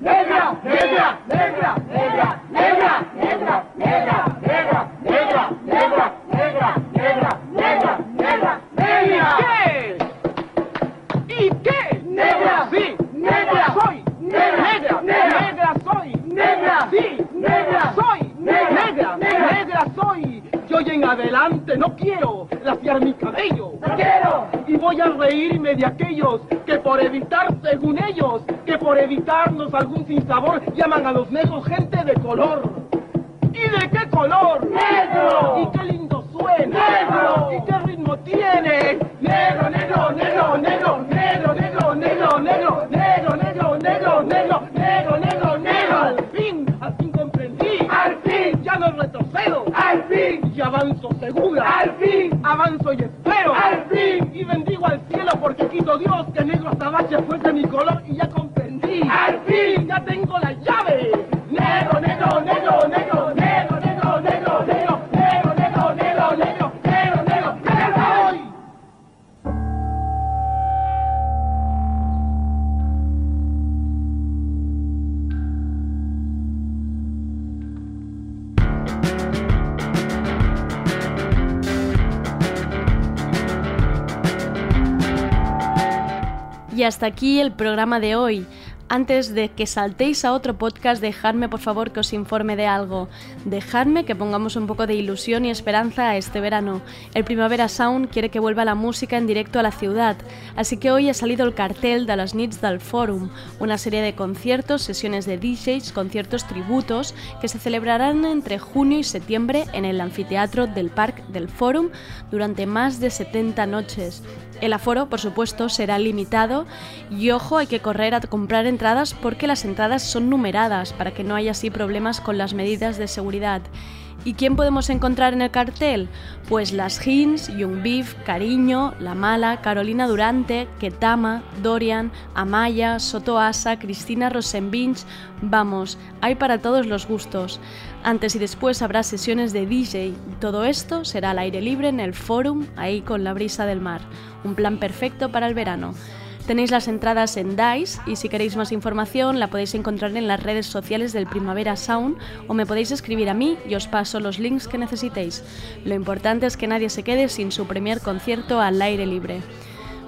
¡Negra! ¡Negra! ¡Negra! ¡Negra! ¡Negra! ¡Negra! ¡Negra! ¡Negra! ¡Negra! ¡Negra! ¡Negra! ¡Negra! ¡Negra! ¡Negra! ¡Negra! ¿Qué? ¿Y qué? ¡Negra! ¡Sí! ¡Negra soy! ¡Negra! ¡Negra! ¡Negra soy! ¡Negra! ¡Sí! ¡Negra soy! ¡Negra! ¡Negra! ¡Negra soy! Yo hoy en adelante no quiero laciar mi cabello. ¡No quiero! Y voy a reírme de aquellos que por evitar, por evitarnos algún sinsabor, llaman a los negros gente de color. ¿Y de qué color? ¡Negro! ¿Y qué lindo suena? ¡Negro! ¿Y qué ritmo tiene? ¡Negro, negro, negro, negro, negro, negro, negro, negro, negro, negro, negro, negro, negro, negro, negro! ¡Al fin, al fin comprendí! ¡Al fin! ¡Ya no retrocedo! ¡Al fin! ¡Y avanzo segura! ¡Al fin! ¡Avanzo y espero! ¡Al fin! Y bendigo al cielo porque quito Dios que negro azabache fuese mi color y ya hasta aquí el programa de hoy. Antes de que saltéis a otro podcast, dejadme por favor que os informe de algo. Dejadme que pongamos un poco de ilusión y esperanza a este verano. El Primavera Sound quiere que vuelva la música en directo a la ciudad, así que hoy ha salido el cartel de las Nits del Forum, una serie de conciertos, sesiones de DJs, conciertos tributos que se celebrarán entre junio y septiembre en el anfiteatro del Parc del Forum durante más de 70 noches. El aforo, por supuesto, será limitado y ojo, hay que correr a comprar entradas porque las entradas son numeradas para que no haya así problemas con las medidas de seguridad. ¿Y quién podemos encontrar en el cartel? Pues las Hins, Young Beef, Cariño, La Mala, Carolina Durante, Ketama, Dorian, Amaya, Soto Asa, Cristina Rosenbinch. Vamos, hay para todos los gustos. Antes y después habrá sesiones de DJ. Todo esto será al aire libre en el forum, ahí con la brisa del mar. Un plan perfecto para el verano. Tenéis las entradas en DICE y si queréis más información la podéis encontrar en las redes sociales del Primavera Sound o me podéis escribir a mí y os paso los links que necesitéis. Lo importante es que nadie se quede sin su primer concierto al aire libre.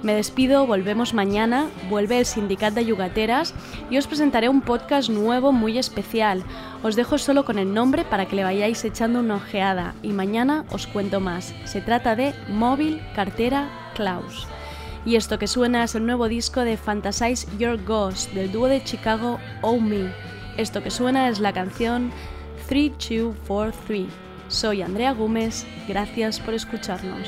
Me despido, volvemos mañana, vuelve el Sindicat de Yugateras y os presentaré un podcast nuevo muy especial. Os dejo solo con el nombre para que le vayáis echando una ojeada y mañana os cuento más. Se trata de Móvil Cartera Klaus. Y esto que suena es el nuevo disco de Fantasize Your Ghost del dúo de Chicago Oh Me. Esto que suena es la canción 3243. Soy Andrea Gómez, gracias por escucharnos.